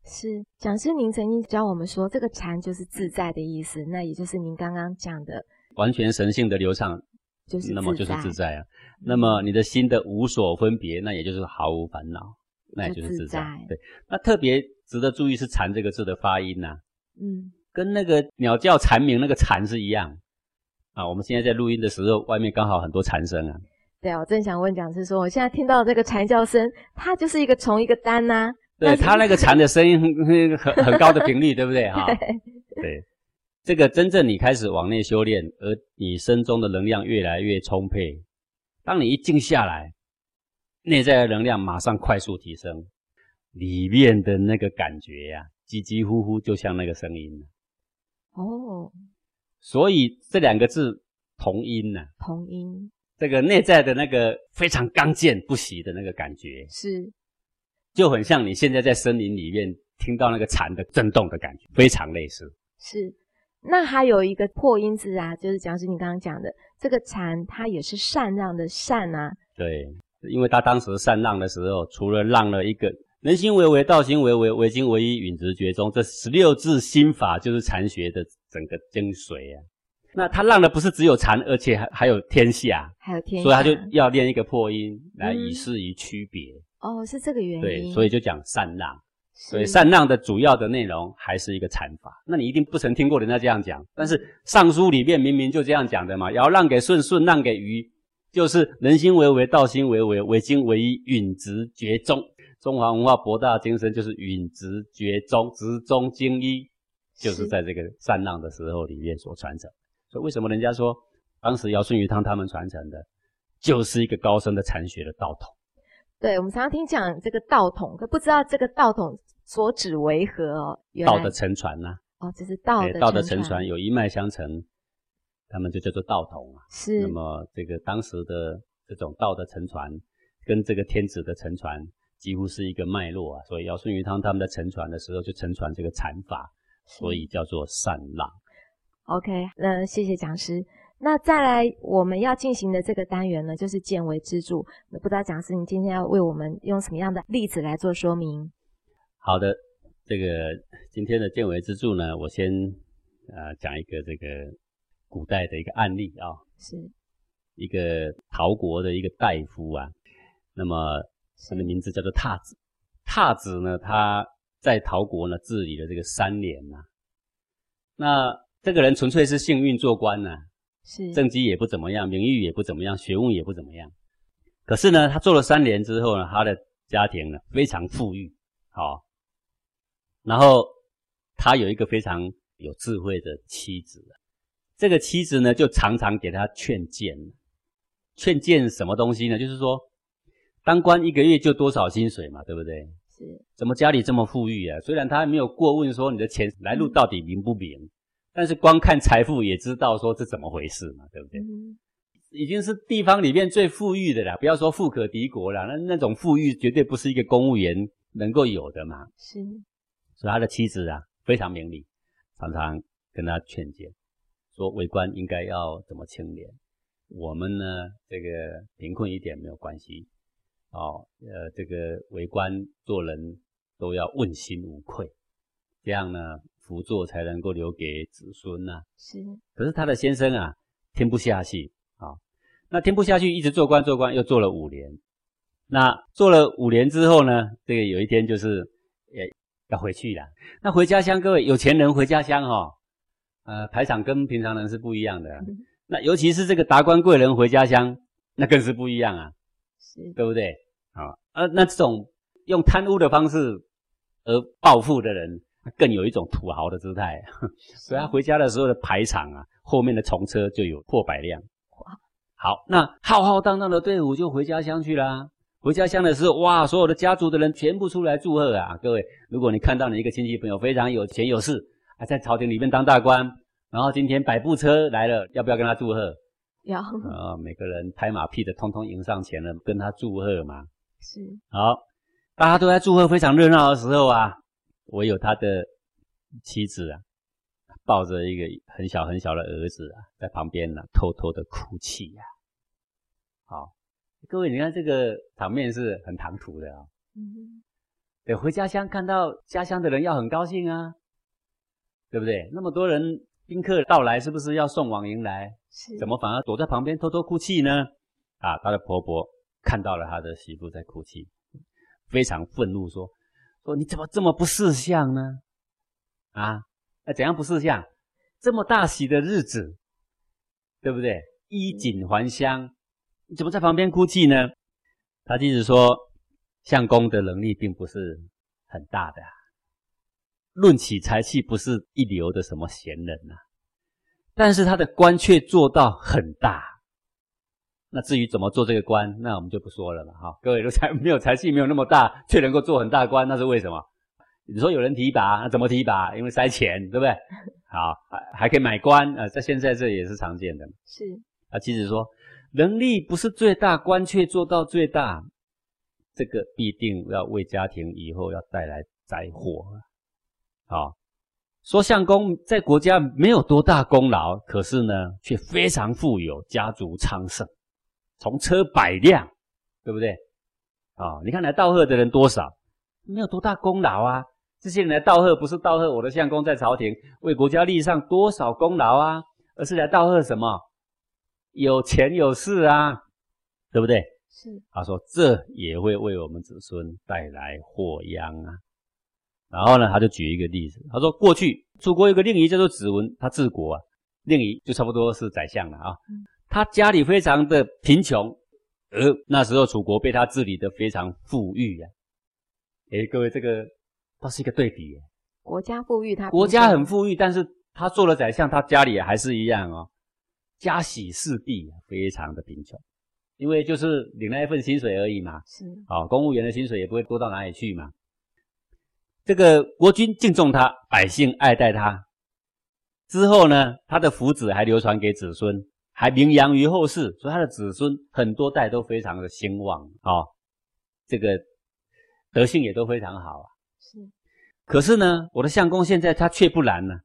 是讲师，您曾经教我们说，这个禅就是自在的意思，那也就是您刚刚讲的完全神性的流畅，就是那么就是自在啊。那么你的心的无所分别，那也就是毫无烦恼，那也就是自在。对，那特别值得注意是“禅”这个字的发音呐，嗯，跟那个鸟叫蝉鸣那个“蝉”是一样啊。我们现在在录音的时候，外面刚好很多蝉声啊。对啊，我正想问讲师说，我现在听到这个蝉叫声，它就是一个虫一个单呐。对，他那个蝉的声音 很很很高的频率，对不对？哈？对，这个真正你开始往内修炼，而你身中的能量越来越充沛，当你一静下来，内在的能量马上快速提升，里面的那个感觉呀，几几乎乎就像那个声音哦，所以这两个字同音呢，同音。这个内在的那个非常刚健不息的那个感觉，是，就很像你现在在森林里面听到那个蝉的震动的感觉，非常类似。是，那还有一个破音字啊，就是讲是你刚刚讲的这个蝉，它也是禅让的禅啊。对，因为他当时禅让的时候，除了让了一个人心为为，道心为为，为心为一，允直觉中，这十六字心法就是禅学的整个精髓啊。那他让的不是只有禅，而且还还有天下，还有天下，所以他就要练一个破音来以示于区别。哦，是这个原因。对，所以就讲禅让。所以禅让的主要的内容还是一个禅法。那你一定不曾听过人家这样讲，但是尚书里面明明就这样讲的嘛。尧让给舜，舜让给禹，就是人心为为，道心为为，为精为一，允直绝中。中华文化博大精深，就是允直绝中，直中精一，就是在这个禅让的时候里面所传承。所以为什么人家说当时尧舜禹汤他们传承的，就是一个高深的禅学的道统？对，我们常常听讲这个道统，可不知道这个道统所指为何哦。道的承传呐。哦，这是道的道的承传，有一脉相承，他们就叫做道统啊。是。那么这个当时的这种道的承传，跟这个天子的承传几乎是一个脉络啊。所以尧舜禹汤他们在承传的时候就承传这个禅法，所以叫做禅让。OK，那谢谢讲师。那再来我们要进行的这个单元呢，就是见微知著。那不知道讲师，你今天要为我们用什么样的例子来做说明？好的，这个今天的见微知著呢，我先呃讲一个这个古代的一个案例啊，是一个陶国的一个大夫啊，那么他的名字叫做闼子。闼子呢，他在陶国呢治理了这个三年呐，那。这个人纯粹是幸运做官呐，是政绩也不怎么样，名誉也不怎么样，学问也不怎么样。可是呢，他做了三年之后呢，他的家庭呢非常富裕，好，然后他有一个非常有智慧的妻子，这个妻子呢就常常给他劝谏，劝谏什么东西呢？就是说，当官一个月就多少薪水嘛，对不对？是，怎么家里这么富裕啊？虽然他没有过问说你的钱来路到底明不明。但是光看财富也知道说这怎么回事嘛，对不对？已经是地方里面最富裕的了，不要说富可敌国了，那那种富裕绝对不是一个公务员能够有的嘛。是，所以他的妻子啊非常明理，常常跟他劝谏，说为官应该要怎么清廉。我们呢这个贫困一点没有关系，哦，呃，这个为官做人都要问心无愧，这样呢。辅佐才能够留给子孙呐。是，可是他的先生啊，听不下去啊。那听不下去，一直做官做官，又做了五年。那做了五年之后呢，这个有一天就是也要回去了。那回家乡，各位有钱人回家乡哈，呃，排场跟平常人是不一样的。那尤其是这个达官贵人回家乡，那更是不一样啊，是对不对？啊，呃，那这种用贪污的方式而暴富的人。更有一种土豪的姿态，所以他回家的时候的排场啊，后面的重车就有破百辆。好，那浩浩荡荡的队伍就回家乡去啦。回家乡的时候，哇，所有的家族的人全部出来祝贺啊！各位，如果你看到你一个亲戚朋友非常有钱有势，还在朝廷里面当大官，然后今天百步车来了，要不要跟他祝贺？要啊，每个人拍马屁的，通通迎上前了，跟他祝贺嘛。是好，大家都在祝贺，非常热闹的时候啊。我有他的妻子啊，抱着一个很小很小的儿子啊，在旁边呢，偷偷的哭泣呀。好，各位，你看这个场面是很唐突的啊。嗯。对，回家乡看到家乡的人要很高兴啊，对不对？那么多人宾客到来，是不是要送往迎来？是。怎么反而躲在旁边偷偷哭泣呢？啊，他的婆婆看到了他的媳妇在哭泣，非常愤怒，说。说你怎么这么不识相呢？啊，那怎样不识相？这么大喜的日子，对不对？衣锦还乡，你怎么在旁边哭泣呢？他即使说，相公的能力并不是很大的，论起才气不是一流的什么贤人呐，但是他的官却做到很大。那至于怎么做这个官，那我们就不说了嘛。哈，各位都才 没有才气，没有那么大，却能够做很大官，那是为什么？你说有人提拔，那怎么提拔？因为塞钱，对不对？好，还还可以买官啊，在现在这也是常见的。是啊，妻子说。能力不是最大，官却做到最大，这个必定要为家庭以后要带来灾祸。好，说相公在国家没有多大功劳，可是呢，却非常富有，家族昌盛，从车百辆，对不对？啊，你看来道贺的人多少，没有多大功劳啊。这些人来道贺，不是道贺我的相公在朝廷为国家立上多少功劳啊，而是来道贺什么？有钱有势啊，对不对？是。他说这也会为我们子孙带来祸殃啊。然后呢，他就举一个例子，他说过去楚国有个令仪叫做子文，他治国啊，令仪就差不多是宰相了啊。他家里非常的贫穷，而那时候楚国被他治理的非常富裕呀。哎，各位，这个倒是一个对比。国家富裕，他国家很富裕，但是他做了宰相，他家里还是一样哦。家喜事毕，非常的贫穷，因为就是领了一份薪水而已嘛。是，啊，公务员的薪水也不会多到哪里去嘛。这个国君敬重他，百姓爱戴他，之后呢，他的福祉还流传给子孙，还名扬于后世，所以他的子孙很多代都非常的兴旺啊。这个德性也都非常好啊。是，可是呢，我的相公现在他却不然呢，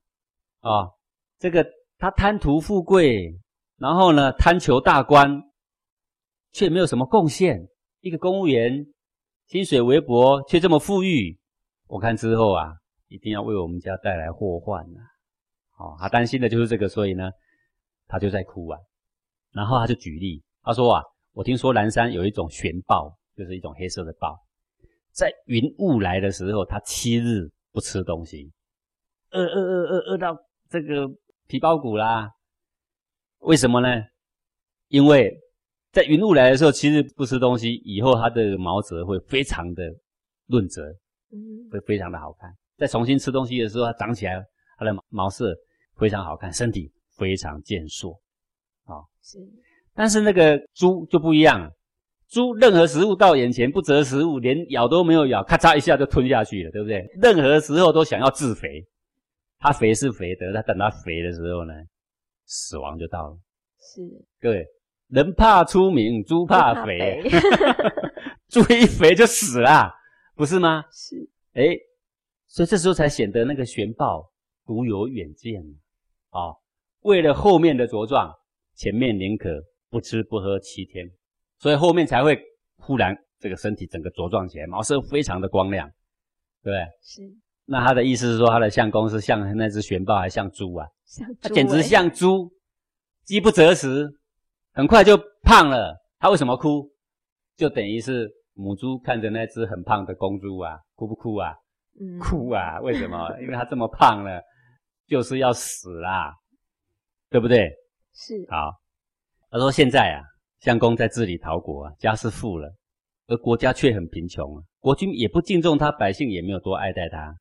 啊，这个他贪图富贵。然后呢，贪求大官，却没有什么贡献。一个公务员，薪水微薄，却这么富裕。我看之后啊，一定要为我们家带来祸患呐。哦，他担心的就是这个，所以呢，他就在哭啊。然后他就举例，他说啊，我听说南山有一种玄豹，就是一种黑色的豹，在云雾来的时候，它七日不吃东西，饿饿饿饿饿到这个皮包骨啦。为什么呢？因为在云雾来的时候，七日不吃东西，以后它的毛泽会非常的润泽，嗯，会非常的好看。再重新吃东西的时候，它长起来，它的毛色非常好看，身体非常健硕，啊，是。但是那个猪就不一样，猪任何食物到眼前不择食物，连咬都没有咬，咔嚓一下就吞下去了，对不对？任何时候都想要自肥，它肥是肥的，它等它肥的时候呢？死亡就到了，是各位，人怕出名，猪怕肥，猪一肥就死了，不是吗？是，哎，所以这时候才显得那个玄豹独有远见啊！为了后面的茁壮，前面宁可不吃不喝七天，所以后面才会忽然这个身体整个茁壮起来，毛色非常的光亮，对不对？是。那他的意思是说，他的相公是像那只玄豹，还像猪啊？像他简直像猪，饥不择食，很快就胖了。他为什么哭？就等于是母猪看着那只很胖的公猪啊，哭不哭啊？嗯，哭啊！为什么？因为他这么胖了，就是要死啦，对不对？是。好，他说现在啊，相公在治理陶国啊，家是富了，而国家却很贫穷啊，国君也不敬重他，百姓也没有多爱戴他。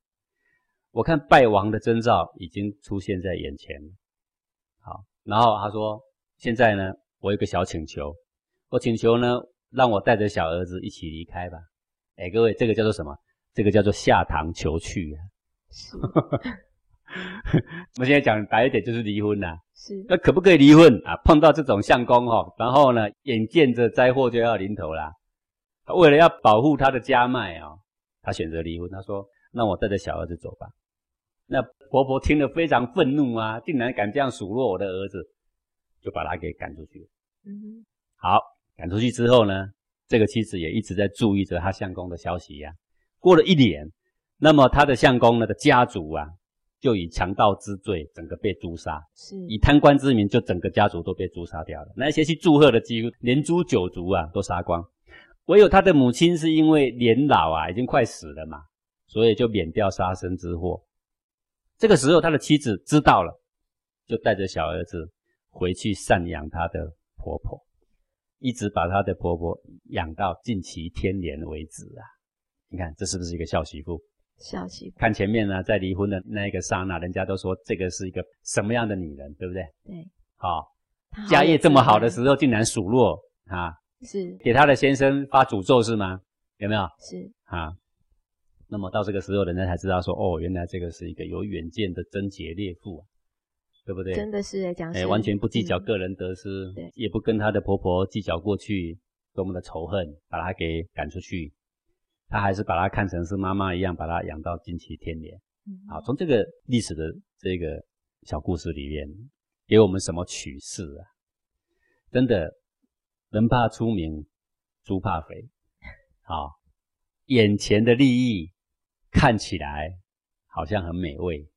我看败亡的征兆已经出现在眼前了。好，然后他说：“现在呢，我有个小请求，我请求呢，让我带着小儿子一起离开吧。”哎，各位，这个叫做什么？这个叫做下堂求去啊。我们现在讲白一点，就是离婚啦。是。那可不可以离婚啊？碰到这种相公哈，然后呢，眼见着灾祸就要临头啦，为了要保护他的家脉啊，他选择离婚。他说：“那我带着小儿子走吧。”那婆婆听了非常愤怒啊，竟然敢这样数落我的儿子，就把他给赶出去。嗯，好，赶出去之后呢，这个妻子也一直在注意着他相公的消息呀。过了一年，那么他的相公呢的家族啊，就以强盗之罪整个被诛杀，是以贪官之名就整个家族都被诛杀掉了。那些去祝贺的几乎连诛九族啊都杀光，唯有他的母亲是因为年老啊，已经快死了嘛，所以就免掉杀身之祸。这个时候，他的妻子知道了，就带着小儿子回去赡养他的婆婆。一直把他的婆婆养到尽其天年为止啊！你看这是不是一个孝媳妇？孝媳妇。看前面呢，在离婚的那一个刹那，人家都说这个是一个什么样的女人，对不对？对。好，家业这么好的时候，竟然数落啊！是。给他的先生发诅咒是吗？有没有？是。啊。那么到这个时候，人家才知道说，哦，原来这个是一个有远见的贞洁烈妇啊，对不对？真的是哎，讲哎，完全不计较个人得失，对，也不跟她的婆婆计较过去多么的仇恨，把她给赶出去，她还是把他看成是妈妈一样，把他养到金齐天年。好，从这个历史的这个小故事里面，给我们什么启示啊？真的，人怕出名，猪怕肥。好，眼前的利益。看起来好像很美味，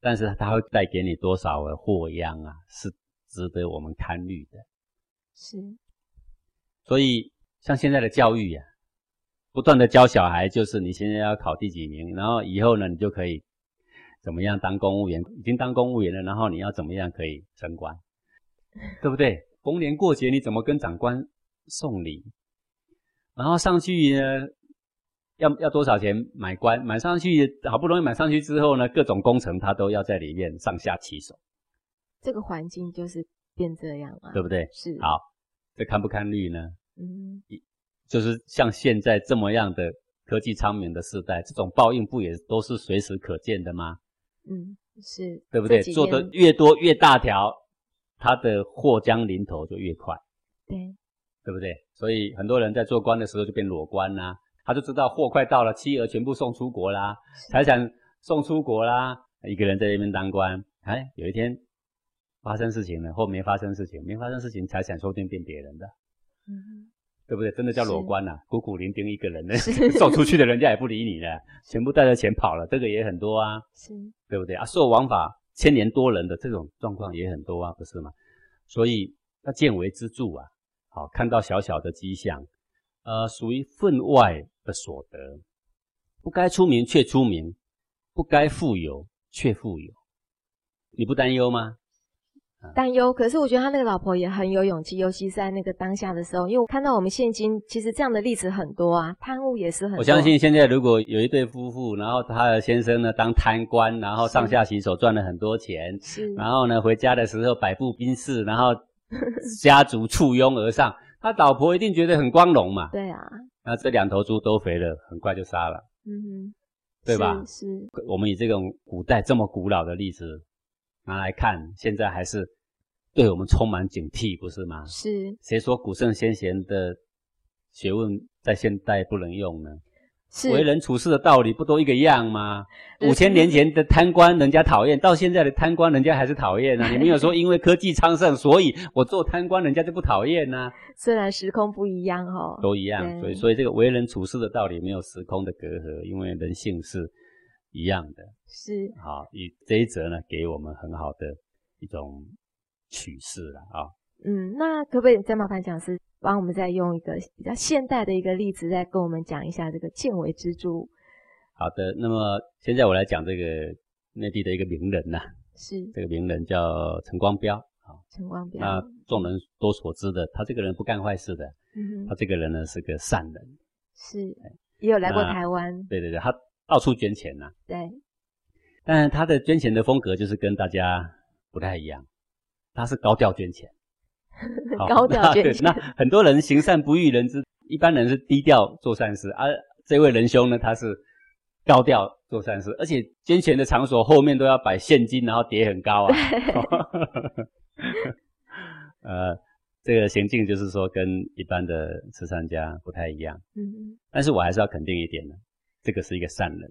但是它会带给你多少的祸殃啊？是值得我们堪虑的。是，所以像现在的教育呀，不断的教小孩，就是你现在要考第几名，然后以后呢，你就可以怎么样当公务员？已经当公务员了，然后你要怎么样可以升官？对不对？逢年过节你怎么跟长官送礼？然后上去呢？要要多少钱买官？买上去好不容易买上去之后呢，各种工程他都要在里面上下其手。这个环境就是变这样啊，对不对？是。好，这看不看绿呢？嗯，就是像现在这么样的科技昌明的时代，这种报应不也都是随时可见的吗？嗯，是对不对？做的越多越大条，他的祸将临头就越快。对，对不对？所以很多人在做官的时候就变裸官啦。他就知道货快到了，妻儿全部送出国啦，财产送出国啦，一个人在那边当官。哎，有一天发生事情了，或没发生事情，没发生事情，财产说不定变别人的，嗯，对不对？真的叫裸官呐，孤苦伶仃一个人呢，送出去的人家也不理你了，全部带着钱跑了，这个也很多啊，是，对不对啊？受王法千年多人的这种状况也很多啊，不是吗？所以要见微知著啊，好，看到小小的迹象，呃，属于分外。的所得，不该出名却出名，不该富有却富有，你不担忧吗？担忧。可是我觉得他那个老婆也很有勇气，尤其是在那个当下的时候，因为我看到我们现今其实这样的例子很多啊，贪污也是很。我相信现在如果有一对夫妇，然后他的先生呢当贪官，然后上下其手赚了很多钱，是，然后呢回家的时候百步兵士，然后 家族簇拥而上，他老婆一定觉得很光荣嘛。对啊。那这两头猪都肥了，很快就杀了，嗯哼，对吧？是。我们以这种古代这么古老的例子拿来看，现在还是对我们充满警惕，不是吗？是。谁说古圣先贤的学问在现代不能用呢？是为人处事的道理不都一个样吗？五千年前的贪官人家讨厌，到现在的贪官人家还是讨厌呢。你没有说因为科技昌盛，所以我做贪官人家就不讨厌呢？虽然时空不一样哦，都一样。所以，所以这个为人处事的道理没有时空的隔阂，因为人性是一样的。是。好，以这一则呢，给我们很好的一种启示了啊。嗯，那可不可以再麻烦讲师？帮我们再用一个比较现代的一个例子，再跟我们讲一下这个见微知著。好的，那么现在我来讲这个内地的一个名人呐，是这个名人叫陈光标啊，陈光标。那众人都所知的，他这个人不干坏事的，嗯他这个人呢是个善人，是也有来过台湾。对对对，他到处捐钱呐。对，但他的捐钱的风格就是跟大家不太一样，他是高调捐钱。高调捐钱，那很多人行善不欲人知，一般人是低调做善事，而这位仁兄呢，他是高调做善事，而且捐钱的场所后面都要摆现金，然后叠很高啊。呃，这个行径就是说跟一般的慈善家不太一样。嗯，但是我还是要肯定一点呢，这个是一个善人，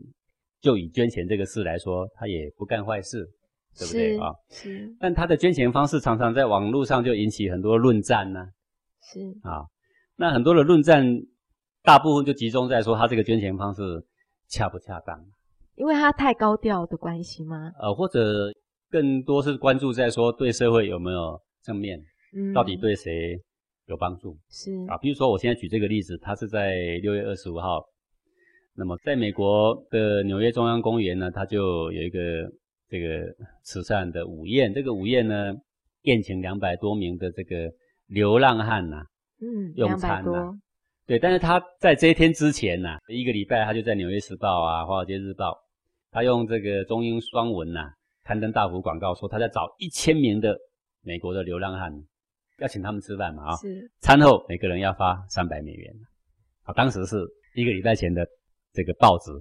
就以捐钱这个事来说，他也不干坏事。对不对啊？是。但他的捐钱方式常常在网络上就引起很多论战呢。是。啊，那很多的论战，大部分就集中在说他这个捐钱方式恰不恰当。因为他太高调的关系吗？呃，或者更多是关注在说对社会有没有正面，嗯，到底对谁有帮助？是。啊，比如说我现在举这个例子，他是在六月二十五号，那么在美国的纽约中央公园呢，他就有一个。这个慈善的午宴，这个午宴呢，宴请两百多名的这个流浪汉呐，嗯，用餐呐多，对，但是他在这一天之前呐、一个礼拜他就在《纽约时报》啊，《华尔街日报》，他用这个中英双文呐、刊登大幅广告，说他在找一千名的美国的流浪汉，要请他们吃饭嘛啊、是，餐后每个人要发三百美元。啊，当时是一个礼拜前的这个报纸，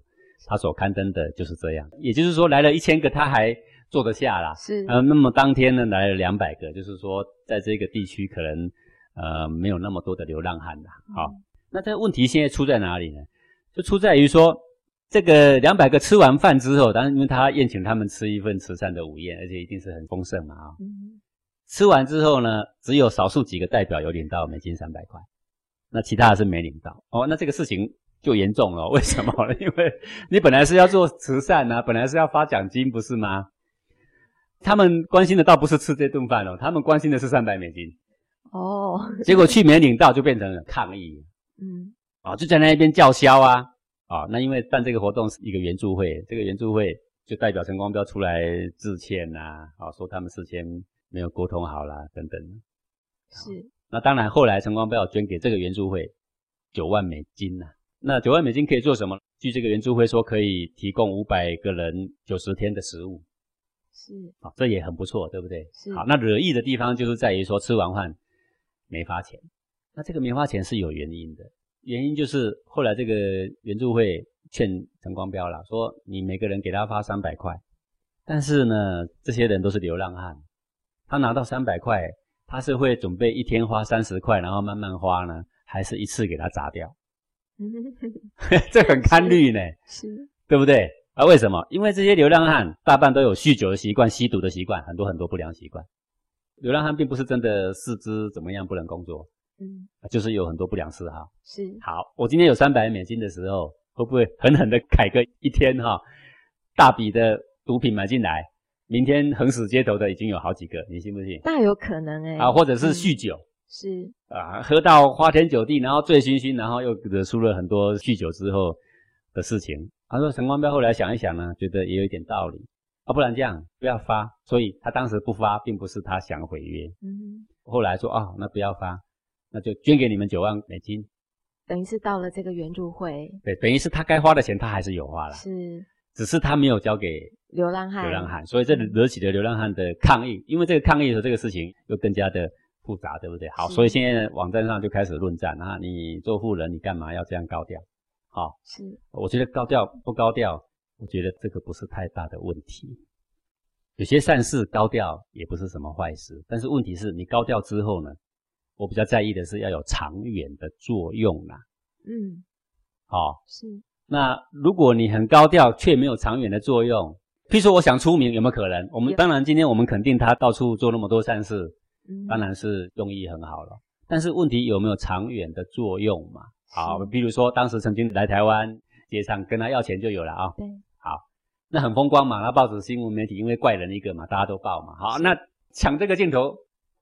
他所刊登的就是这样。也就是说，来了一千个，他还坐得下啦。是，呃，那么当天呢来了两百个，就是说在这个地区可能呃没有那么多的流浪汉啦。好、那这个问题现在出在哪里呢？就出在于说，这个两百个吃完饭之后，当然因为他宴请他们吃一份慈善的午宴，而且一定是很丰盛嘛啊、嗯，吃完之后呢，只有少数几个代表有领到美金三百块，那其他的是没领到。哦，那这个事情就严重了。为什么呢？因为你本来是要做慈善啊，本来是要发奖金，不是吗？他们关心的倒不是吃这顿饭哦，他们关心的是三百美金。哦，结果去没领到，就变成了抗议嗯，啊，就在那边叫嚣啊啊。那因为办这个活动是一个援助会，这个援助会就代表陈光标出来致歉呐、啊，说他们事先没有沟通好啦，等等。是，那当然，后来陈光标捐给这个援助会九万美金呐、那九万美金可以做什么？据这个援助会说，可以提供五百个人九十天的食物是，啊，这也很不错，对不对？是好，那惹意的地方就是在于说吃完饭没发钱。那这个没花钱是有原因的，原因就是后来这个援助会劝陈光标了，说你每个人给他发三百块，但是呢，这些人都是流浪汉，他拿到三百块，他是会准备一天花三十块，然后慢慢花呢，还是一次给他砸掉？嗯，这很堪虑呢，是，对不对？啊，为什么？因为这些流浪汉大半都有酗酒的习惯、吸毒的习惯，很多很多不良习惯。流浪汉并不是真的四肢怎么样不能工作，嗯，就是有很多不良嗜好。是，好，我今天有三百美金的时候，会不会狠狠的改个一天哈、大笔的毒品买进来，明天横死街头的已经有好几个，你信不信？大有可能哎，啊，或者是嗯酗酒、是，啊，喝到花天酒地，然后醉醺醺，然后又惹出了很多酗酒之后的事情。他说陈光标后来想一想呢，觉得也有一点道理。啊，不然这样不要发，所以他当时不发，并不是他想毁约，嗯，后来说啊，那不要发，那就捐给你们九万美金。等于是到了这个援助会，对，等于是他该花的钱，他还是有花了，是。只是他没有交给流浪汉，流浪汉，所以这惹起了流浪汉的抗议。因为这个抗议的这个事情又更加的复杂，对不对？好，所以现在网站上就开始论战啊，你做富人，你干嘛要这样高调？好，是，我觉得高调不高调，我觉得这个不是太大的问题。有些善事高调也不是什么坏事，但是问题是你高调之后呢，我比较在意的是要有长远的作用啦。嗯，好、是，那如果你很高调却没有长远的作用，譬如说我想出名，有没有可能？我们有当然今天我们肯定他到处做那么多善事，嗯，当然是用意很好了。但是问题有没有长远的作用嘛？好，比如说当时曾经来台湾街上跟他要钱就有了啊、对，好那很风光嘛。那报纸新闻媒体因为怪人一个嘛，大家都报嘛。好，那抢这个镜头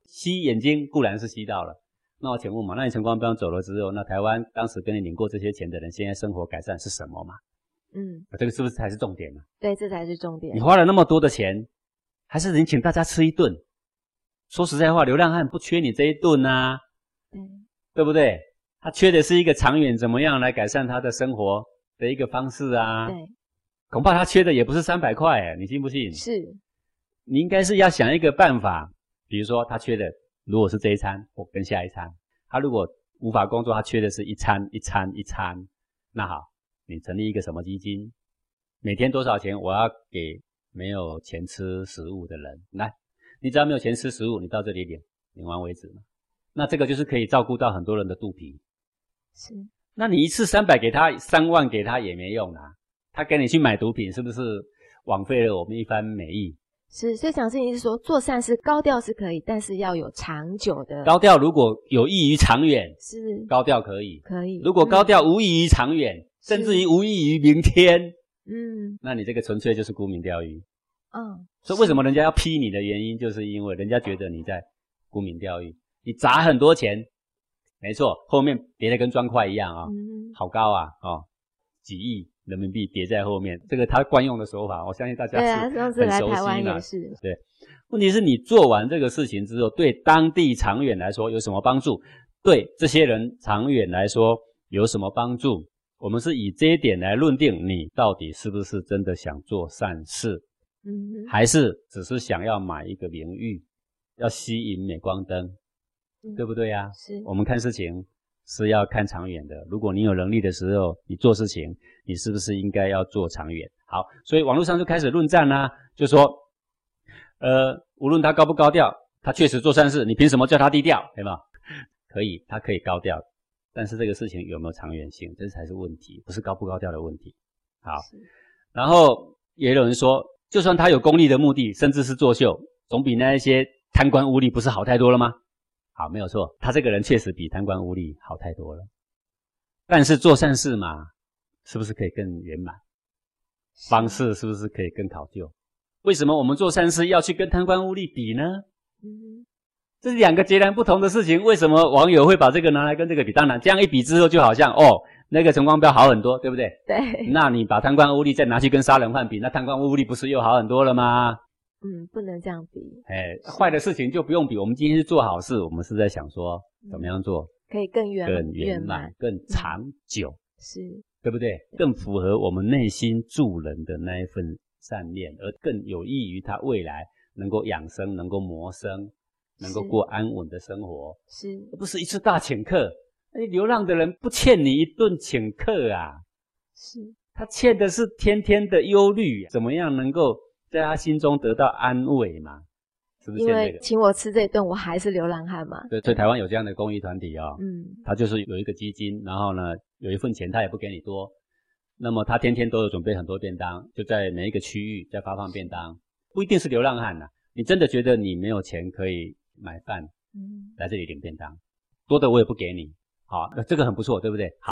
吸眼睛固然是吸到了。那我请问嘛，那你陈光标走了之后，那台湾当时跟你领过这些钱的人，现在生活改善是什么嘛？嗯，这个是不是才是重点呢、对，这才是重点你，花了那么多的钱，还是你请大家吃一顿？说实在话，流浪汉不缺你这一顿啊，对，对不对？他缺的是一个长远怎么样来改善他的生活的一个方式啊。对，恐怕他缺的也不是三百块，哎，你信不信？是，你应该是要想一个办法，比如说他缺的如果是这一餐或跟下一餐，他如果无法工作，他缺的是一餐一餐一餐，那好，你成立一个什么基金，每天多少钱我要给没有钱吃食物的人，来，你只要没有钱吃食物，你到这里领，领完为止嘛。那这个就是可以照顾到很多人的肚皮。是，那你一次三百给他，三万给他也没用啊，他跟你去买毒品，是不是枉费了我们一番美意？是，所以讲事情是说，做善事高调是可以，但是要有长久的，高调如果有益于长远，是高调可以；可以，如果高嗯，调无益于长远，甚至于无益于明天，嗯那你这个纯粹就是沽名钓誉。嗯，所以为什么人家要批你的原因，就是因为人家觉得你在沽名钓誉，你砸很多钱，没错，后面叠的跟砖块一样啊、嗯，好高啊，哦，几亿人民币叠在后面，这个他惯用的手法，我相信大家对啊，上次来台湾也是。对，问题是你做完这个事情之后，对当地长远来说有什么帮助？对这些人长远来说有什么帮助？我们是以这一点来论定你到底是不是真的想做善事，嗯，还是只是想要买一个名誉，要吸引镁光灯，对不对呀？是我们看事情。是要看长远的。如果你有能力的时候，你做事情，你是不是应该要做长远？好，所以网络上就开始论战啦，就说，呃，无论他高不高调，他确实做善事，你凭什么叫他低调？对吗？可以，他可以高调，但是这个事情有没有长远性，这才是问题，不是高不高调的问题。好，然后也有人说，就算他有功利的目的，甚至是作秀，总比那一些贪官污吏不是好太多了吗？好，没有错，他这个人确实比贪官污吏好太多了。但是做善事嘛，是不是可以更圆满？方式是不是可以更考究？为什么我们做善事要去跟贪官污吏比呢？嗯，这是两个截然不同的事情。为什么网友会把这个拿来跟这个比？当然，这样一比之后，就好像哦，那个陈光标好很多，对不对？对。那你把贪官污吏再拿去跟杀人犯比，那贪官污吏不是又好很多了吗？嗯，不能这样比。哎，坏的事情就不用比。我们今天是做好事，我们是在想说怎么样做可以更圆、更圆满、更长久，是对不对？更符合我们内心助人的那一份善念，而更有益于他未来能够养生、能够谋生、能够过安稳的生活。是，而不是一次大请客。哎，流浪的人不欠你一顿请客啊，是他欠的是天天的忧虑，怎么样能够？在他心中得到安慰嘛？是不是？因为请我吃这一顿，我还是流浪汉嘛。对，所以台湾有这样的公益团体啊。嗯。他就是有一个基金，然后呢，有一份钱他也不给你多，那么他天天都有准备很多便当，就在每一个区域在发放便当，不一定是流浪汉呐。你真的觉得你没有钱可以买饭，嗯，来这里领便当，多的我也不给你。好，那这个很不错，对不对？好。